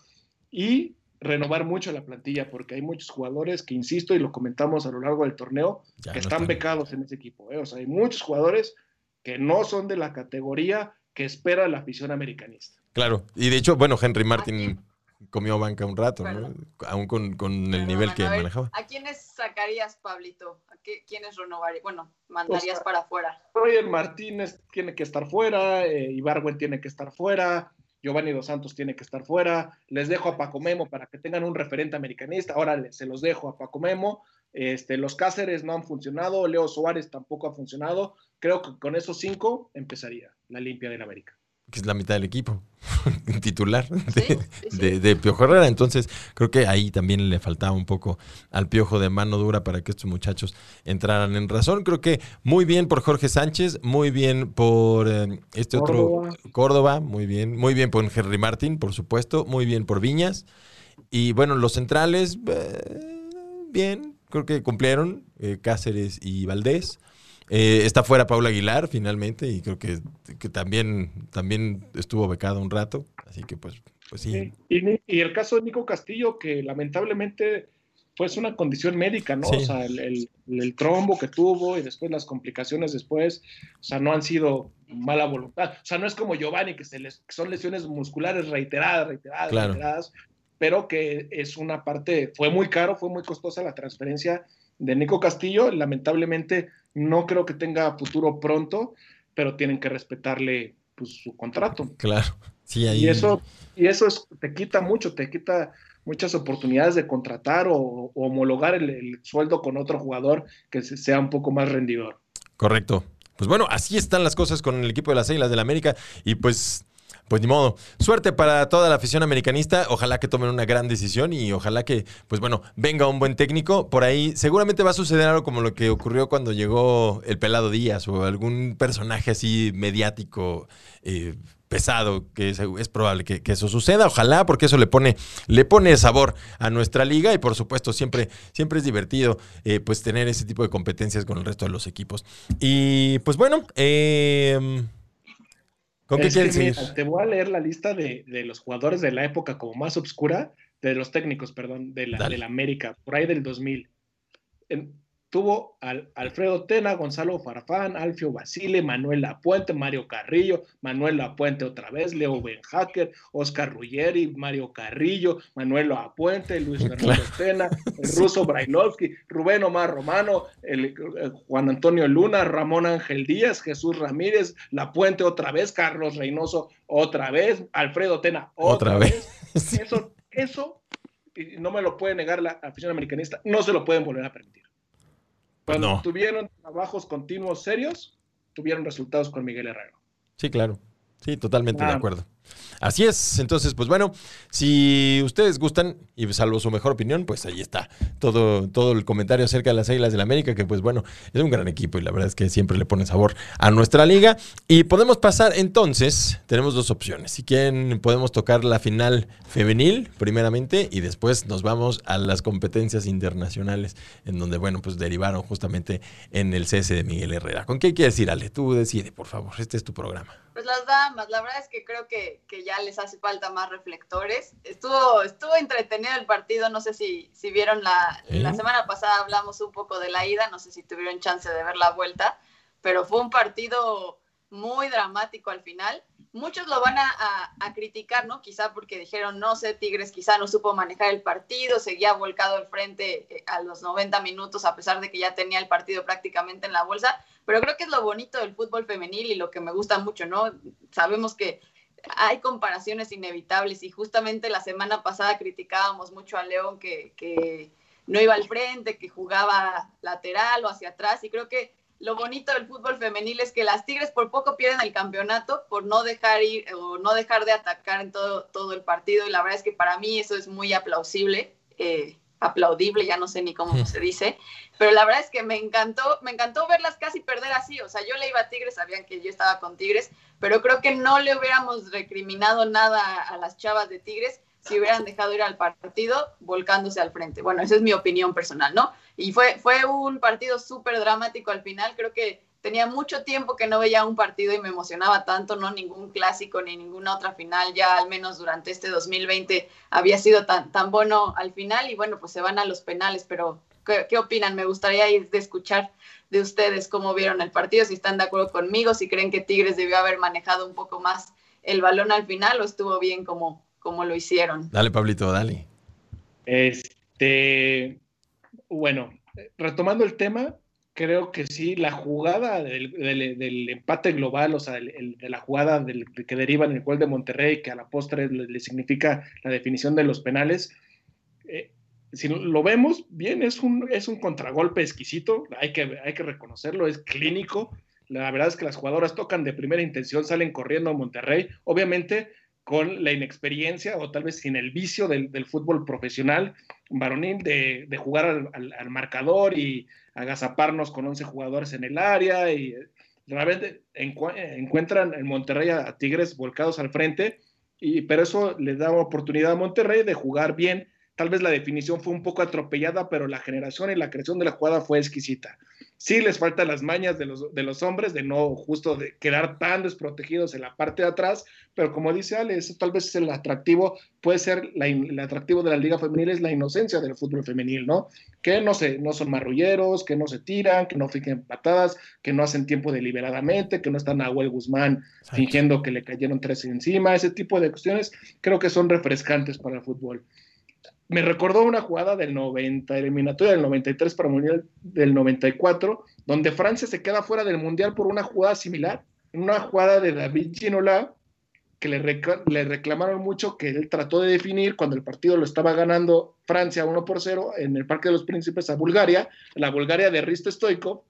y renovar mucho la plantilla, porque hay muchos jugadores que, insisto, y lo comentamos a lo largo del torneo, ya que no están, becados en ese equipo. ¿eh? O sea, hay muchos jugadores que no son de la categoría que espera la afición americanista. Claro, y de hecho, bueno, Henry Martin comió banca un rato, ¿no? Aún con, con el Perdón, nivel que ver, manejaba. ¿A quiénes sacarías, Pablito? ¿A qué, quiénes renovarías? Bueno, mandarías o sea, para afuera. Roger Martínez tiene que estar fuera, eh, Ibarwen tiene que estar fuera, Giovanni Dos Santos tiene que estar fuera, les dejo a Paco Memo para que tengan un referente americanista, ahora se los dejo a Paco Memo, este, los Cáceres no han funcionado, Leo Suárez tampoco ha funcionado, creo que con esos cinco empezaría la limpia del América que es la mitad del equipo titular de, sí, sí. de, de, Piojo Herrera. Entonces, creo que ahí también le faltaba un poco al Piojo de mano dura para que estos muchachos entraran en razón. Creo que muy bien por Jorge Sánchez, muy bien por eh, este Córdoba. otro Córdoba, muy bien, muy bien por Henry Martín, por supuesto, muy bien por Viñas. Y bueno, los centrales, eh, bien, creo que cumplieron eh, Cáceres y Valdés. Eh, está fuera Paula Aguilar finalmente y creo que, que, también, también estuvo becado un rato, así que pues, pues sí. Y, y, el caso de Nico Castillo, que lamentablemente pues una condición médica, ¿no? Sí. O sea, el, el, el, trombo que tuvo y después las complicaciones después, o sea, no han sido mala voluntad. O sea, no es como Giovanni, que, se les, que son lesiones musculares reiteradas, reiteradas, Claro. reiteradas, pero que es una parte, fue muy caro, fue muy costosa la transferencia de Nico Castillo, lamentablemente no creo que tenga futuro pronto, pero tienen que respetarle pues, su contrato. Claro. Sí, ahí... Y eso, y eso es, te quita mucho, te quita muchas oportunidades de contratar o, o homologar el, el, sueldo con otro jugador que sea un poco más rendidor. Correcto. Pues bueno, así están las cosas con el equipo de las Águilas del la América y pues pues ni modo. Suerte para toda la afición americanista. Ojalá que tomen una gran decisión y ojalá que, pues bueno, venga un buen técnico. Por ahí seguramente va a suceder algo como lo que ocurrió cuando llegó el Pelado Díaz o algún personaje así mediático. Eh, pesado, que es, probable que, que, eso suceda, ojalá, porque eso le pone, le pone sabor a nuestra liga y por supuesto siempre, siempre es divertido eh, pues tener ese tipo de competencias con el resto de los equipos. Y pues bueno, eh, ¿Con qué quieres seguir? Te voy a leer la lista de, de, los jugadores de la época como más oscura, de los técnicos, perdón, de la, de la América, por ahí del 2000. En, tuvo al Alfredo Tena, Gonzalo Farfán, Alfio Basile, Manuel Lapuente, Mario Carrillo, Manuel Lapuente otra vez, Leo Benhacker, Oscar Ruggeri, Mario Carrillo, Manuel Lapuente, Luis Fernando Tena, el ruso Brailovsky, Rubén Omar Romano, el, el, Juan Antonio Luna, Ramón Ángel Díaz, Jesús Ramírez, Lapuente otra vez, Carlos Reynoso otra vez, Alfredo Tena otra, ¿Otra vez. vez. Eso, eso, y no me lo puede negar la afición americanista, no se lo pueden volver a permitir. Cuando no. tuvieron trabajos continuos serios, tuvieron resultados con Miguel Herrero. Sí, claro. Sí, totalmente ah. de acuerdo. Así es, entonces, pues bueno, si ustedes gustan, y salvo su mejor opinión, pues ahí está todo, todo el comentario acerca de las Águilas del la América, que pues bueno, es un gran equipo y la verdad es que siempre le pone sabor a nuestra liga. Y podemos pasar entonces, tenemos dos opciones. Si quieren, podemos tocar la final femenil primeramente y después nos vamos a las competencias internacionales, en donde, bueno, pues derivaron justamente en el CS de Miguel Herrera. ¿Con qué quieres ir, Ale? Tú decide, por favor, este es tu programa. Pues las damas, la verdad es que creo que, que ya les hace falta más reflectores. Estuvo, estuvo entretenido el partido, no sé si, si vieron la, ¿Eh? la semana pasada hablamos un poco de la ida, no sé si tuvieron chance de ver la vuelta, pero fue un partido muy dramático al final. Muchos lo van a, a, a, criticar, ¿no? Quizá porque dijeron, no sé, Tigres quizá no supo manejar el partido, seguía volcado al frente eh, a los 90 minutos a pesar de que ya tenía el partido prácticamente en la bolsa, pero creo que es lo bonito del fútbol femenil y lo que me gusta mucho, ¿no? Sabemos que hay comparaciones inevitables y justamente la semana pasada criticábamos mucho a León que, no iba al frente, que jugaba lateral o hacia atrás y creo que lo bonito del fútbol femenil es que las Tigres por poco pierden el campeonato por no dejar ir o no dejar de atacar en todo, todo el partido y la verdad es que para mí eso es muy aplausible, eh, aplaudible, ya no sé ni cómo se dice, pero la verdad es que me encantó, me encantó verlas casi perder así, o sea, yo le iba a Tigres, sabían que yo estaba con Tigres, pero creo que no le hubiéramos recriminado nada a las chavas de Tigres si hubieran dejado ir al partido volcándose al frente. Bueno, esa es mi opinión personal, ¿no? Y fue, fue un partido súper dramático al final, creo que tenía mucho tiempo que no veía un partido y me emocionaba tanto, no ningún clásico ni ninguna otra final, ya al menos durante este 2020 había sido tan, tan bueno al final y bueno, pues se van a los penales, pero ¿qué, qué opinan? Me gustaría ir de escuchar de ustedes cómo vieron el partido, si están de acuerdo conmigo, si creen que Tigres debió haber manejado un poco más el balón al final o estuvo bien como, como lo hicieron. Dale, Pablito, dale. Este, bueno, retomando el tema, creo que sí, la jugada del, del, empate global, o sea, el, de la jugada del, que deriva en el gol de Monterrey, que a la postre le, le significa la definición de los penales, eh, si lo vemos bien, es un, es un contragolpe exquisito, hay que, hay que reconocerlo, es clínico. La verdad es que las jugadoras tocan de primera intención, salen corriendo a Monterrey. Obviamente, con la inexperiencia o tal vez sin el vicio del, del fútbol profesional varonil de, de jugar al, al, marcador y agazaparnos con 11 jugadores en el área y realmente encu encuentran en Monterrey a, a, Tigres volcados al frente, y, pero eso les da oportunidad a Monterrey de jugar bien. Tal vez la definición fue un poco atropellada, pero la generación y la creación de la jugada fue exquisita sí les faltan las mañas de los, de los hombres, de no justo de quedar tan desprotegidos en la parte de atrás, pero como dice Ale, eso tal vez es el atractivo, puede ser la, el atractivo de la liga femenil es la inocencia del fútbol femenil, ¿no? Que no, se, no son marrulleros, que no se tiran, que no fijen patadas, que no hacen tiempo deliberadamente, que no están a Huel Guzmán Exacto. fingiendo que le cayeron tres encima, ese tipo de cuestiones creo que son refrescantes para el fútbol me recordó una jugada del 90, eliminatoria del 93 para Mundial del 94, donde Francia se queda fuera del Mundial por una jugada similar, una jugada de David Ginola, que le, reclamaron mucho que él trató de definir cuando el partido lo estaba ganando Francia 1 por 0 en el Parque de los Príncipes a Bulgaria, la Bulgaria de Risto Stoikov,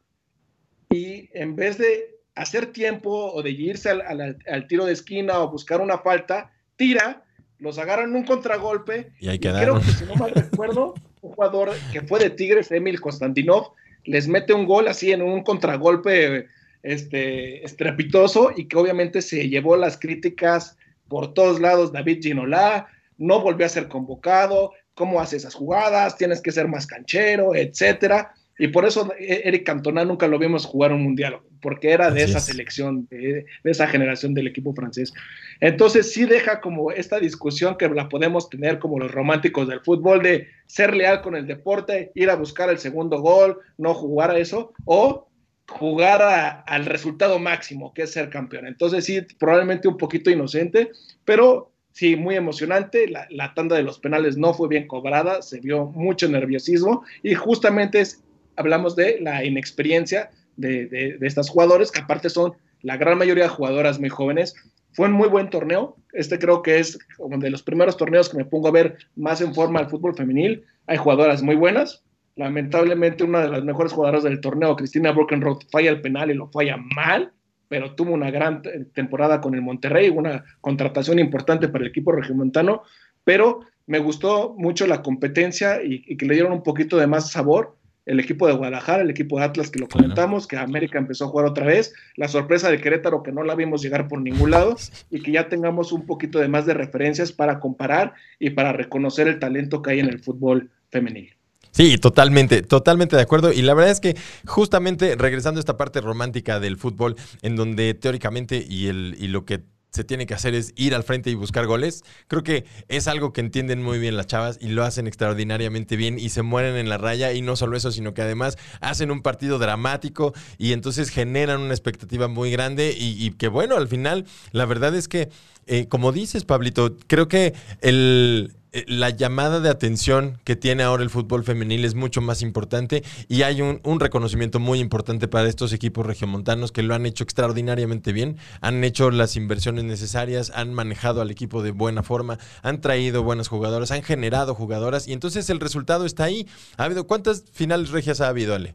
y en vez de hacer tiempo o de irse al, tiro de esquina o buscar una falta, tira, los agarran un contragolpe. Y, ahí creo que, si no mal recuerdo, un jugador que fue de Tigres, Emil Konstantinov, les mete un gol así en un contragolpe este, estrepitoso y que obviamente se llevó las críticas por todos lados. David Ginola no volvió a ser convocado, cómo hace esas jugadas, tienes que ser más canchero, etcétera. Y por eso e-, Eric Cantona nunca lo vimos jugar un mundial, porque era de esa selección, de, esa generación del equipo francés. Entonces sí deja como esta discusión que la podemos tener como los románticos del fútbol, de ser leal con el deporte, ir a buscar el segundo gol, no jugar a eso, o jugar al resultado máximo, que es ser campeón. Entonces sí, probablemente un poquito inocente, pero sí, muy emocionante. La, la, tanda de los penales no fue bien cobrada, se vio mucho nerviosismo y justamente es hablamos de la inexperiencia de, de, estas jugadores, que aparte son la gran mayoría de jugadoras muy jóvenes. Fue un muy buen torneo. Este creo que es uno de los primeros torneos que me pongo a ver más en forma al fútbol femenil. Hay jugadoras muy buenas. Lamentablemente, una de las mejores jugadoras del torneo, Cristina Brokenroth, falla el penal y lo falla mal, pero tuvo una gran temporada con el Monterrey, una contratación importante para el equipo regiomontano. Pero me gustó mucho la competencia y que le dieron un poquito de más sabor el equipo de Guadalajara, el equipo de Atlas que lo comentamos, que América empezó a jugar otra vez, la sorpresa de Querétaro que no la vimos llegar por ningún lado y que ya tengamos un poquito de más de referencias para comparar y para reconocer el talento que hay en el fútbol femenil. Sí, totalmente, totalmente de acuerdo. Y la verdad es que justamente regresando a esta parte romántica del fútbol, en donde teóricamente y, el, y lo que se tiene que hacer es ir al frente y buscar goles. Creo que es algo que entienden muy bien las chavas y lo hacen extraordinariamente bien y se mueren en la raya y no solo eso, sino que además hacen un partido dramático y entonces generan una expectativa muy grande y, que bueno, al final la verdad es que, eh, como dices Pablito, creo que el, la llamada de atención que tiene ahora el fútbol femenil es mucho más importante y hay un, reconocimiento muy importante para estos equipos regiomontanos que lo han hecho extraordinariamente bien, han hecho las inversiones necesarias, han manejado al equipo de buena forma, han traído buenas jugadoras, han generado jugadoras y entonces el resultado está ahí. ¿Ha habido cuántas finales regias ha habido, Ale?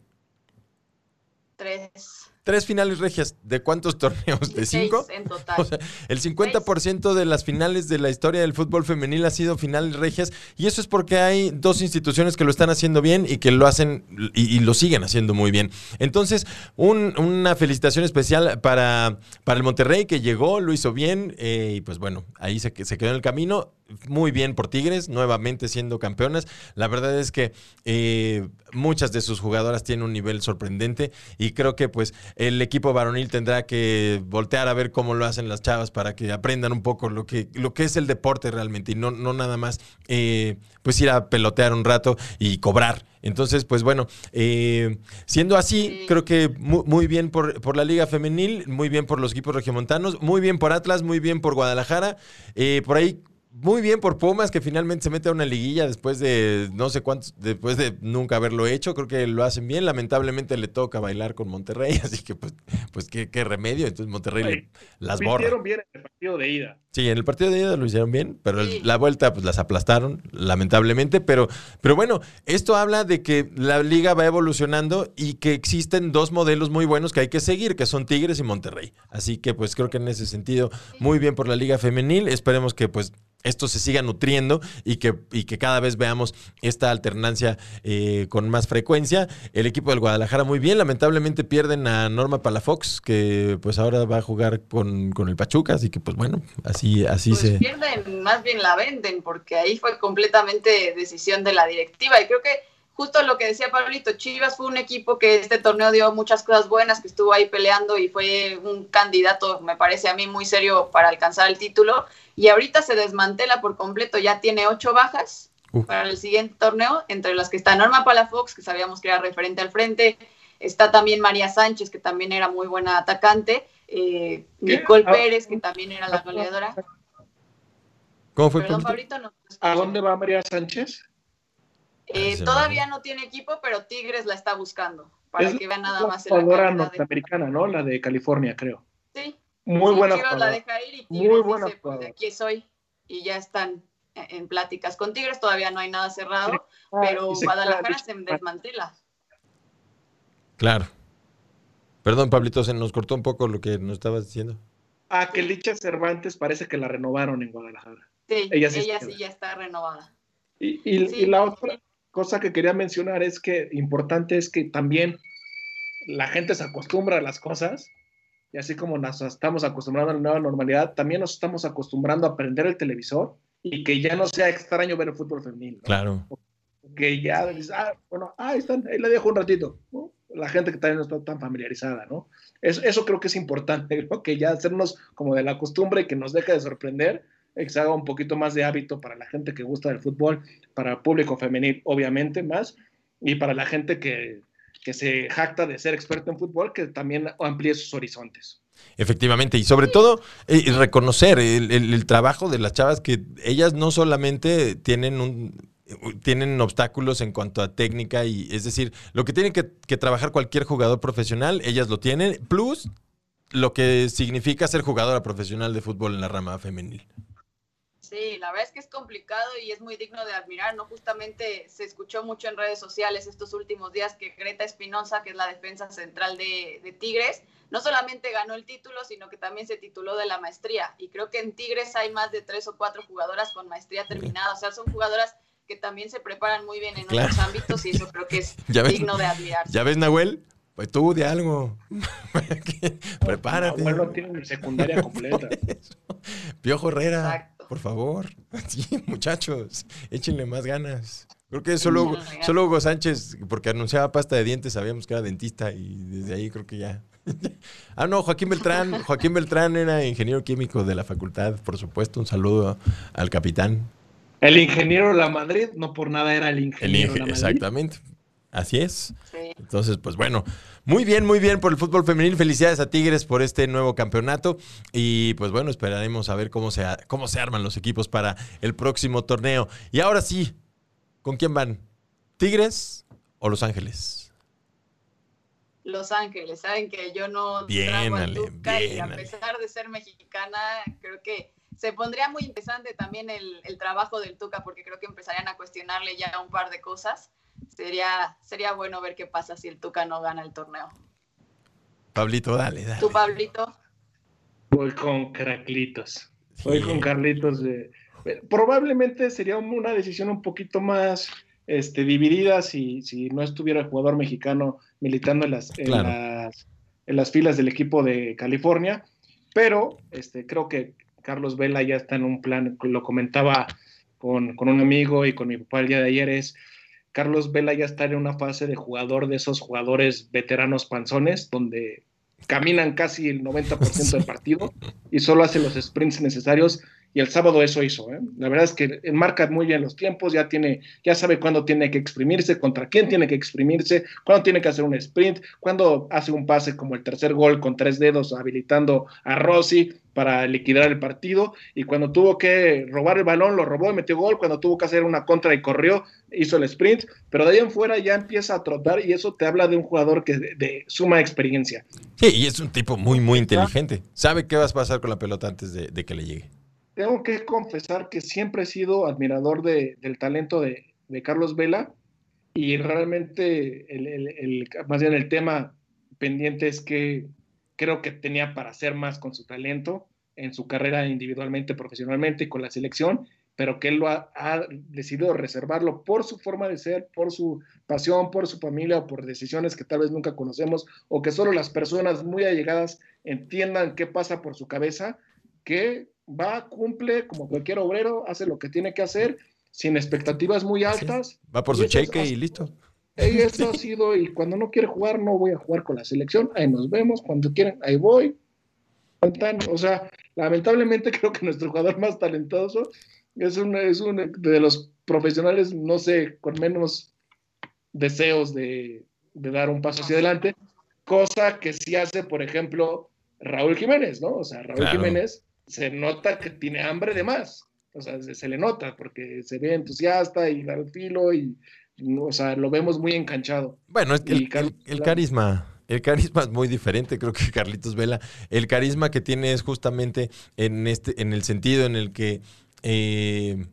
Tres. Tres finales regias. ¿De cuántos torneos? ¿De cinco? en total. O sea, el 50% de las finales de la historia del fútbol femenil ha sido finales regias. Y eso es porque hay dos instituciones que lo están haciendo bien y que lo hacen y, lo siguen haciendo muy bien. Entonces, una felicitación especial para, para el Monterrey que llegó, lo hizo bien. Eh, y pues bueno, ahí se, se quedó en el camino muy bien por Tigres, nuevamente siendo campeonas. La verdad es que eh, muchas de sus jugadoras tienen un nivel sorprendente y creo que pues el equipo varonil tendrá que voltear a ver cómo lo hacen las chavas para que aprendan un poco lo que, lo que es el deporte realmente y no, no nada más eh, pues ir a pelotear un rato y cobrar. Entonces, pues bueno, eh, siendo así, creo que muy, muy bien por, por, la Liga Femenil, muy bien por los equipos regiomontanos, muy bien por Atlas, muy bien por Guadalajara. por ahí muy bien por Pumas, que finalmente se mete a una liguilla después de no sé cuántos, después de nunca haberlo hecho. Creo que lo hacen bien. Lamentablemente le toca bailar con Monterrey, así que pues, pues qué, remedio. Entonces Monterrey las borra. Lo hicieron bien en el partido de ida. Sí, en el partido de ida lo hicieron bien, pero la vuelta pues las aplastaron, lamentablemente. Pero, pero bueno, esto habla de que la liga va evolucionando y que existen dos modelos muy buenos que hay que seguir, que son Tigres y Monterrey. Así que pues creo que en ese sentido, muy bien por la liga femenil. Esperemos que pues esto se siga nutriendo y que, y que cada vez veamos esta alternancia eh, con más frecuencia. El equipo del Guadalajara muy bien, lamentablemente pierden a Norma Palafox, que pues ahora va a jugar con, el Pachuca, así que pues bueno, así, así pues se... Pierden, más bien la venden, porque ahí fue completamente decisión de la directiva y creo que justo lo que decía Pablito, Chivas fue un equipo que este torneo dio muchas cosas buenas, que estuvo ahí peleando y fue un candidato, me parece a mí, muy serio para alcanzar el título. Y ahorita se desmantela por completo, ya tiene ocho bajas para el siguiente torneo, entre las que está Norma Palafox, que sabíamos que era referente al frente, está también María Sánchez, que también era muy buena atacante, eh, Nicole ah, Pérez, que también era la goleadora. ¿Cómo fue? Perdón, Pablito, no ¿A dónde va María Sánchez? Eh, todavía no tiene equipo, pero Tigres la está buscando para que vean nada más. La jugadora norteamericana, ¿no? La de California, creo. Sí, Muy Y buena Chivas la jugada. deja ir y Muy Tigres buena dice, pues de jugada. aquí soy. Y ya están en pláticas con Tigres, todavía no hay nada cerrado, Ah, pero se Guadalajara se desmantela. Claro. Perdón, Pablito, se nos cortó un poco lo que nos estabas diciendo. Ah, que Licha Cervantes parece que la renovaron en Guadalajara. Sí, Ella ella sí sí, se queda. ya está renovada. Y, y- Sí, y la sí, otra sí. cosa que quería mencionar es que importante es que también la gente se acostumbra a las cosas y así como nos estamos acostumbrando a la nueva normalidad, también nos estamos acostumbrando a prender el televisor y que ya no sea extraño ver el fútbol femenino. ¿no? Claro. Que ya ah, bueno, ahí están, ahí le dejo un ratito. ¿no? La gente que también no está tan familiarizada, ¿no? Eso, eso creo que es importante, ¿no? Que ya hacernos como de la costumbre y que nos deje de sorprender, que se haga un poquito más de hábito para la gente que gusta del fútbol, para el público femenil, obviamente, más, y para la gente que, que se jacta de ser experto en fútbol, que también amplíe sus horizontes. Efectivamente, y sobre todo eh, reconocer el, trabajo de las chavas que ellas no solamente tienen un tienen obstáculos en cuanto a técnica y es decir, lo que tiene que, que trabajar cualquier jugador profesional, ellas lo tienen, plus lo que significa ser jugadora profesional de fútbol en la rama femenil. Sí, la verdad es que es complicado y es muy digno de admirar, ¿no? Justamente se escuchó mucho en redes sociales estos últimos días que Greta Espinosa, que es la defensa central de, de Tigres, no solamente ganó el título, sino que también se tituló de la maestría. Y creo que en Tigres hay más de tres o cuatro jugadoras con maestría terminada. O sea, son jugadoras que también se preparan muy bien en Claro. otros ámbitos y eso creo que es ¿Ya ves? digno de admirar. ¿Ya ves, Nahuel? Pues tú de algo. Prepárate. Bueno, tienen secundaria completa. Piojo Herrera, Exacto. Por favor. Sí, muchachos, échenle más ganas. Creo que solo, solo Hugo Sánchez, porque anunciaba pasta de dientes, sabíamos que era dentista y desde ahí creo que ya. ah, no, Joaquín Beltrán. Joaquín Beltrán era ingeniero químico de la facultad, por supuesto. Un saludo al capitán. El ingeniero La Madrid, no por nada era el El ingeniero Inge- La Madrid. exactamente. Así es. Sí. Entonces, pues bueno, muy bien, muy bien por el fútbol femenil. Felicidades a Tigres por este nuevo campeonato. Y pues bueno, esperaremos a ver cómo se, a- cómo se arman los equipos para el próximo torneo. Y ahora sí, ¿con quién van? ¿Tigres o Los Ángeles? Los Ángeles, saben que yo no Bien, trago y a Ale. pesar de ser mexicana, creo que se pondría muy interesante también el, el trabajo del Tuca porque creo que empezarían a cuestionarle ya un par de cosas. Sería, sería bueno ver qué pasa si el Tuca no gana el torneo. Pablito, dale, dale. ¿Tú, Pablito? Voy con Caraclitos. Voy Sí. con Carlitos. de- eh, probablemente sería una decisión un poquito más este, dividida si, si no estuviera el jugador mexicano militando en las, en, las, en las filas del equipo de California. Pero este, creo que Carlos Vela ya está en un plan, lo comentaba con, con un amigo y con mi papá el día de ayer, es Carlos Vela ya está en una fase de jugador de esos jugadores veteranos panzones, donde caminan casi el 90% del partido y solo hace los sprints necesarios. Y el sábado eso hizo. ¿eh? La verdad es que marca muy bien los tiempos, ya, tiene, ya sabe cuándo tiene que exprimirse, contra quién tiene que exprimirse, cuándo tiene que hacer un sprint, cuándo hace un pase como el tercer gol con tres dedos habilitando a Rossi para liquidar el partido. Y cuando tuvo que robar el balón, lo robó y metió gol. Cuando tuvo que hacer una contra y corrió, hizo el sprint. Pero de ahí en fuera ya empieza a trotar y eso te habla de un jugador que de, de suma experiencia. Sí, y es un tipo muy, muy inteligente. Sabe qué vas a pasar con la pelota antes de, de que le llegue. Tengo que confesar que siempre he sido admirador de, del talento de, Carlos Vela y realmente el, más bien el tema pendiente es que creo que tenía para hacer más con su talento en su carrera individualmente, profesionalmente y con la selección, pero que él lo ha, ha, decidido reservarlo por su forma de ser, por su pasión, por su familia o por decisiones que tal vez nunca conocemos o que solo las personas muy allegadas entiendan qué pasa por su cabeza, que va, cumple como cualquier obrero, hace lo que tiene que hacer, sin expectativas muy altas. Sí, va por su cheque es, y listo. Y eso ha sido, y cuando no quiere jugar, no voy a jugar con la selección, ahí nos vemos, cuando quieran, ahí voy. O sea, lamentablemente creo que nuestro jugador más talentoso es un, es un de los profesionales, no sé, con menos deseos de, de dar un paso hacia adelante, cosa que sí hace, por ejemplo, Raúl Jiménez, ¿no? O sea, Raúl claro. Jiménez se nota que tiene hambre de más. O sea, se, se, le nota porque se ve entusiasta y da el filo y, o sea, lo vemos muy enganchado. Bueno, es que el, el, el, carisma El carisma es muy diferente, creo que Carlitos Vela. El carisma que tiene es justamente en este, en el sentido en el que eh,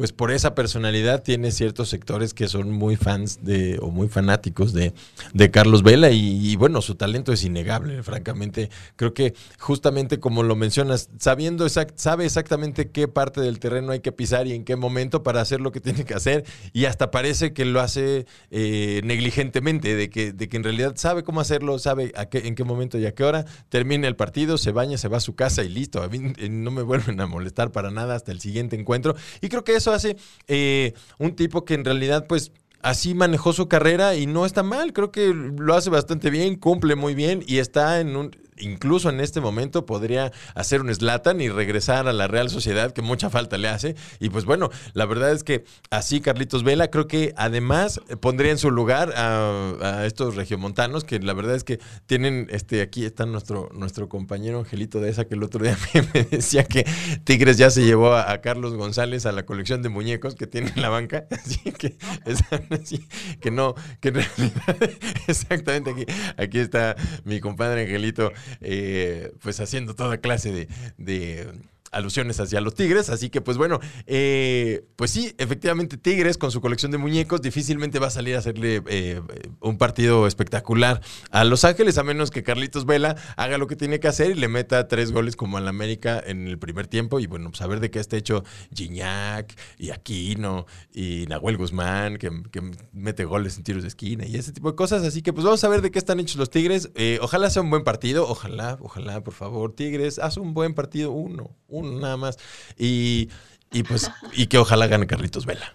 pues por esa personalidad tiene ciertos sectores que son muy fans de, o muy fanáticos de, de Carlos Vela y, bueno, su talento es innegable, francamente. Creo que justamente como lo mencionas, sabiendo sabe exactamente qué parte del terreno hay que pisar y en qué momento para hacer lo que tiene que hacer y hasta parece que lo hace eh, negligentemente, de que, de que en realidad sabe cómo hacerlo, sabe a qué, en qué momento y a qué hora, termina el partido, se baña, se va a su casa y listo. A mí eh, no me vuelven a molestar para nada hasta el siguiente encuentro y creo que eso hace eh, un tipo que en realidad, pues, así manejó su carrera y no está mal. Creo que lo hace bastante bien, cumple muy bien y está en un incluso en este momento podría hacer un Slatan y regresar a la Real Sociedad, que mucha falta le hace. Y pues bueno, la verdad es que así Carlitos Vela, creo que además pondría en su lugar a, estos regiomontanos, que la verdad es que tienen, este, aquí está nuestro, nuestro compañero Angelito de esa, que el otro día me decía que Tigres ya se llevó a, Carlos González a la colección de muñecos que tiene en la banca. Así que, así, que no, que en realidad, exactamente aquí, aquí está mi compadre Angelito eh, pues haciendo toda clase de, de alusiones hacia los Tigres. Así que, pues bueno, eh, pues sí, efectivamente, Tigres con su colección de muñecos difícilmente va a salir a hacerle eh, un partido espectacular a Los Ángeles, a menos que Carlitos Vela haga lo que tiene que hacer y le meta tres goles como al América en el primer tiempo. Y bueno, pues de qué está hecho Gignac y Aquino y Nahuel Guzmán, que, que, mete goles en tiros de esquina y ese tipo de cosas. Así que, pues vamos a ver de qué están hechos los Tigres. Eh, ojalá sea un buen partido. Ojalá, ojalá, por favor, Tigres, haz un buen partido, uno uno nada más. Y, y pues, y que ojalá gane Carlitos Vela.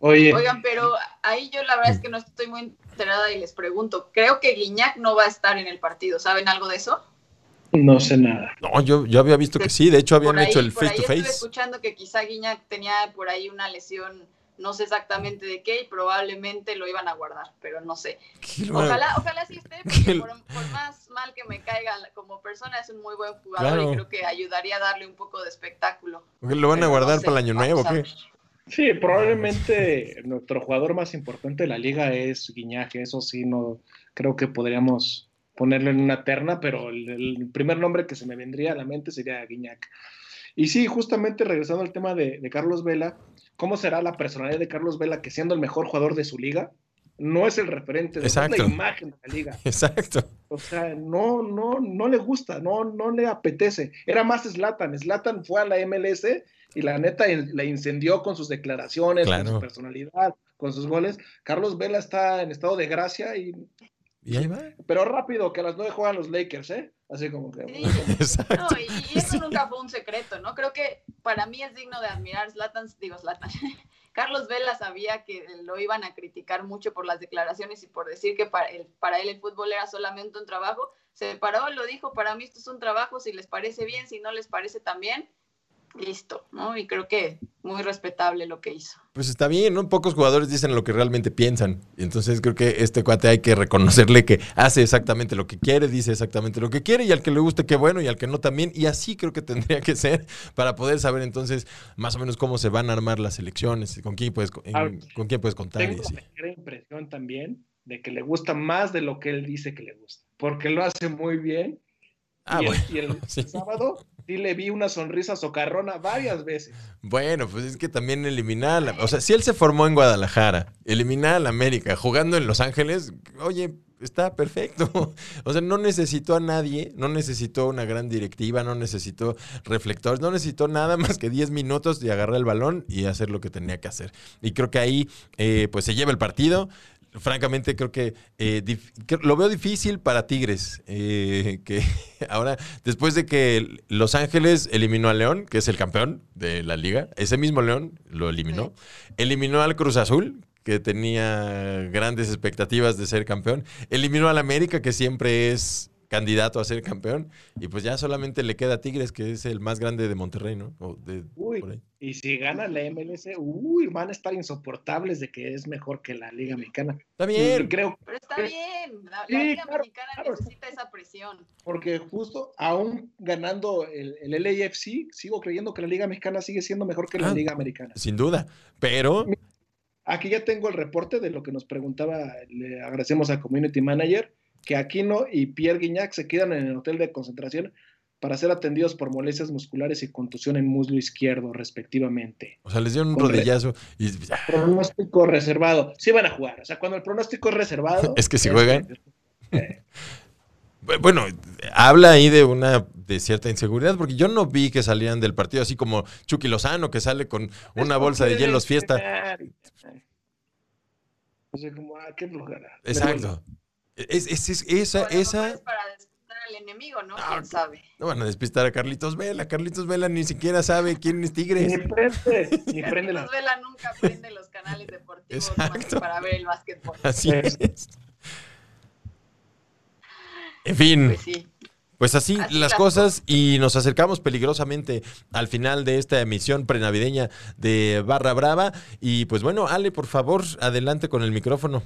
Oye. Oigan, pero ahí yo la verdad es que no estoy muy enterada y les pregunto, creo que Guiñac no va a estar en el partido, ¿saben algo de eso? No sé nada. No, yo, yo había visto que sí, de hecho habían ahí, hecho el face to face. Estuve escuchando que quizá Guiñac tenía por ahí una lesión, no sé exactamente de qué, y probablemente lo iban a guardar, pero no sé. Ojalá, ojalá sí esté, porque por, por, más mal que me caiga como persona, es un muy buen jugador claro. y creo que ayudaría a darle un poco de espectáculo. ¿Lo van a guardar no sé, para el año nuevo o qué? Sí, probablemente nuestro jugador más importante de la liga es Guiñac, eso sí, no creo que podríamos ponerlo en una terna, pero el, el, primer nombre que se me vendría a la mente sería Guiñac. Y sí, justamente regresando al tema de, de, Carlos Vela, ¿cómo será la personalidad de Carlos Vela que siendo el mejor jugador de su liga, no es el referente, es la imagen de la liga? Exacto. O sea, no, no, no le gusta, no, no le apetece. Era más Slatan. Slatan fue a la MLS y la neta la incendió con sus declaraciones, claro. con su personalidad, con sus goles. Carlos Vela está en estado de gracia y ¿Y ahí va? Pero rápido, que a las nueve juegan los Lakers, ¿eh? Así como que. Sí. No, y, y, eso nunca fue un secreto, ¿no? Creo que para mí es digno de admirar. Zlatan, digo, Zlatan. Carlos Vela sabía que lo iban a criticar mucho por las declaraciones y por decir que para él, para él el fútbol era solamente un trabajo. Se paró, lo dijo: para mí esto es un trabajo, si les parece bien, si no les parece también listo, ¿no? Y creo que muy respetable lo que hizo. Pues está bien, ¿no? Pocos jugadores dicen lo que realmente piensan. Y entonces creo que este cuate hay que reconocerle que hace exactamente lo que quiere, dice exactamente lo que quiere, y al que le guste, qué bueno, y al que no también. Y así creo que tendría que ser para poder saber entonces más o menos cómo se van a armar las elecciones, con quién puedes, en, con quién puedes contar. Tengo la impresión también de que le gusta más de lo que él dice que le gusta, porque lo hace muy bien. Ah, y, bueno. el, y el sí. sábado sí le vi una sonrisa socarrona varias veces. Bueno, pues es que también eliminar, la, o sea, si él se formó en Guadalajara, eliminar a la América jugando en Los Ángeles, oye, está perfecto. O sea, no necesitó a nadie, no necesitó una gran directiva, no necesitó reflectores, no necesitó nada más que 10 minutos de agarrar el balón y hacer lo que tenía que hacer. Y creo que ahí, eh, pues se lleva el partido francamente creo que, eh, lo veo difícil para Tigres, eh, que ahora, después de que Los Ángeles eliminó a León, que es el campeón de la liga, ese mismo León lo eliminó, eliminó al Cruz Azul, que tenía grandes expectativas de ser campeón, eliminó al América, que siempre es candidato a ser campeón, y pues ya solamente le queda a Tigres, que es el más grande de Monterrey, ¿no? O de, uy, y si gana la MLS, uy, van a estar insoportables de que es mejor que la Liga Mexicana. Está bien. Creo, Pero está bien, la, sí, la Liga claro, Mexicana claro. necesita esa presión. Porque justo aún ganando el, el, LAFC, sigo creyendo que la Liga Mexicana sigue siendo mejor que la Ah, Liga Americana. Sin duda, pero... Aquí ya tengo el reporte de lo que nos preguntaba, le agradecemos al Community Manager. Que Aquino y Pierre Guignac se quedan en el hotel de concentración para ser atendidos por molestias musculares y contusión en muslo izquierdo, respectivamente. O sea, les dieron un rodillazo y Pronóstico reservado. Sí van a jugar. O sea, cuando el pronóstico es reservado. Es que si juegan. Bueno, habla ahí de una de cierta inseguridad, porque yo no vi que salían del partido así como Chucky Lozano, que sale con una bolsa de hielos fiesta. O sea, como, ah, qué flojera. Exacto. Es, es- es- esa, esa. es para despistar al enemigo, ¿no? Ah, ¿Quién sabe? No van a despistar a Carlitos Vela. Carlitos Vela ni siquiera sabe quién es Ni Tigres. prende, ni prende la. Carlitos Vela nunca prende los canales deportivos más que Exacto. para ver el básquetbol. Así Es. En fin. Pues sí. Pues así, Así las las cosas y nos acercamos peligrosamente al final de esta emisión prenavideña de Barra Brava. Y pues bueno, Ale, por favor, adelante con el micrófono.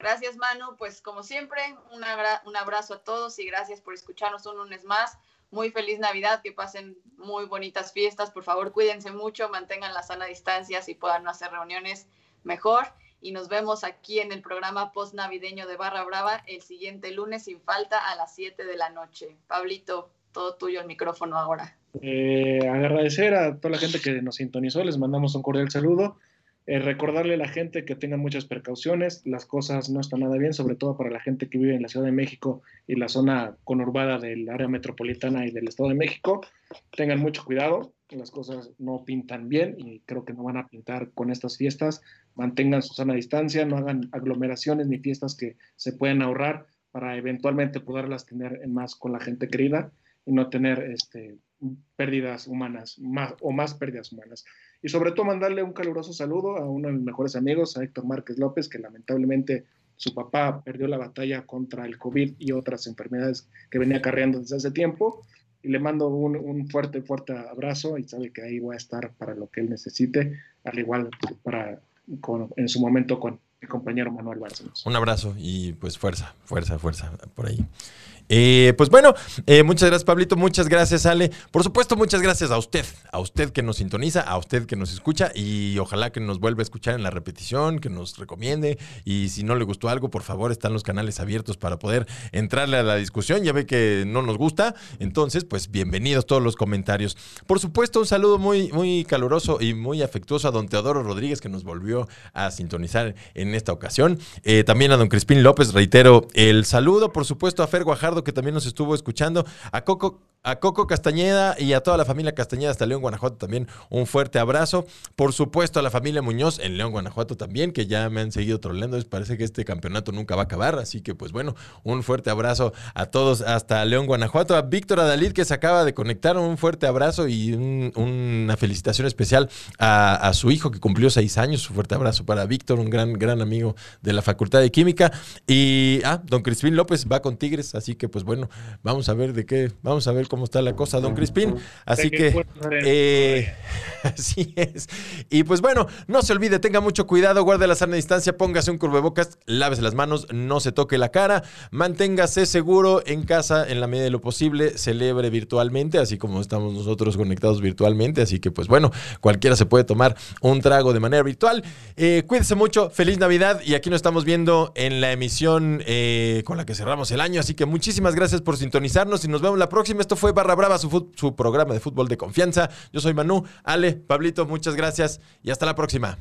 Gracias, Manu. Pues como siempre, un, agra- un abrazo a todos y gracias por escucharnos un lunes más. Muy feliz Navidad, que pasen muy bonitas fiestas. Por favor, cuídense mucho, mantengan la sana distancia si puedan hacer reuniones mejor. Y nos vemos aquí en el programa post navideño de Barra Brava el siguiente lunes sin falta a las 7 de la noche. Pablito, todo tuyo el micrófono ahora. Eh, agradecer a toda la gente que nos sintonizó, les mandamos un cordial saludo. Eh, recordarle a la gente que tengan muchas precauciones, las cosas no están nada bien, sobre todo para la gente que vive en la Ciudad de México y la zona conurbada del área metropolitana y del Estado de México. Tengan mucho cuidado, las cosas no pintan bien y creo que no van a pintar con estas fiestas. Mantengan su sana distancia, no hagan aglomeraciones ni fiestas que se pueden ahorrar para eventualmente poderlas tener en más con la gente querida y no tener este, pérdidas humanas más, o más pérdidas humanas. Y sobre todo mandarle un caluroso saludo a uno de mis mejores amigos, a Héctor Márquez López, que lamentablemente su papá perdió la batalla contra el COVID y otras enfermedades que venía acarreando desde hace tiempo. Y le mando un, un fuerte, fuerte abrazo y sabe que ahí voy a estar para lo que él necesite, al igual para con, en su momento con mi compañero Manuel Bárcenas. Un abrazo y pues fuerza, fuerza, fuerza por ahí. Eh, pues bueno, eh, muchas gracias Pablito, muchas gracias Ale. Por supuesto, muchas gracias a usted, a usted que nos sintoniza, a usted que nos escucha y ojalá que nos vuelva a escuchar en la repetición, que nos recomiende y si no le gustó algo, por favor, están los canales abiertos para poder entrarle a la discusión. Ya ve que no nos gusta, entonces pues bienvenidos todos los comentarios. Por supuesto, un saludo muy, muy caluroso y muy afectuoso a don Teodoro Rodríguez que nos volvió a sintonizar en esta ocasión. Eh, también a don Crispín López, reitero el saludo. Por supuesto a Fer Guajardo que también nos estuvo escuchando. A Coco, a Coco Castañeda y a toda la familia Castañeda hasta León, Guanajuato también un fuerte abrazo. Por supuesto a la familia Muñoz en León, Guanajuato también, que ya me han seguido troleando. Parece que este campeonato nunca va a acabar. Así que pues bueno, un fuerte abrazo a todos hasta León, Guanajuato. A Víctor Adalid que se acaba de conectar, un fuerte abrazo y un- una felicitación especial a, a su hijo que cumplió seis años. Un fuerte abrazo para Víctor, un gran, gran amigo de la Facultad de Química. Y ah, don Crispín López va con Tigres, así que pues bueno, vamos a ver de qué, vamos a ver cómo está la cosa, don Crispín. Así que, eh, así es. Y pues bueno, no se olvide, tenga mucho cuidado, guarde la sana distancia, póngase un cubrebocas, lávese las manos, no se toque la cara, manténgase seguro en casa en la medida de lo posible, celebre virtualmente, así como estamos nosotros conectados virtualmente. Así que pues bueno, cualquiera se puede tomar un trago de manera virtual. Eh, cuídese mucho, feliz Navidad y aquí nos estamos viendo en la emisión eh, con la que cerramos el año. Así que muchísimas gracias por sintonizarnos y nos vemos la próxima. Esto fue Barra Brava, su, su programa de fútbol de confianza. Yo soy Manu, Ale, Pablito, muchas gracias y hasta la próxima.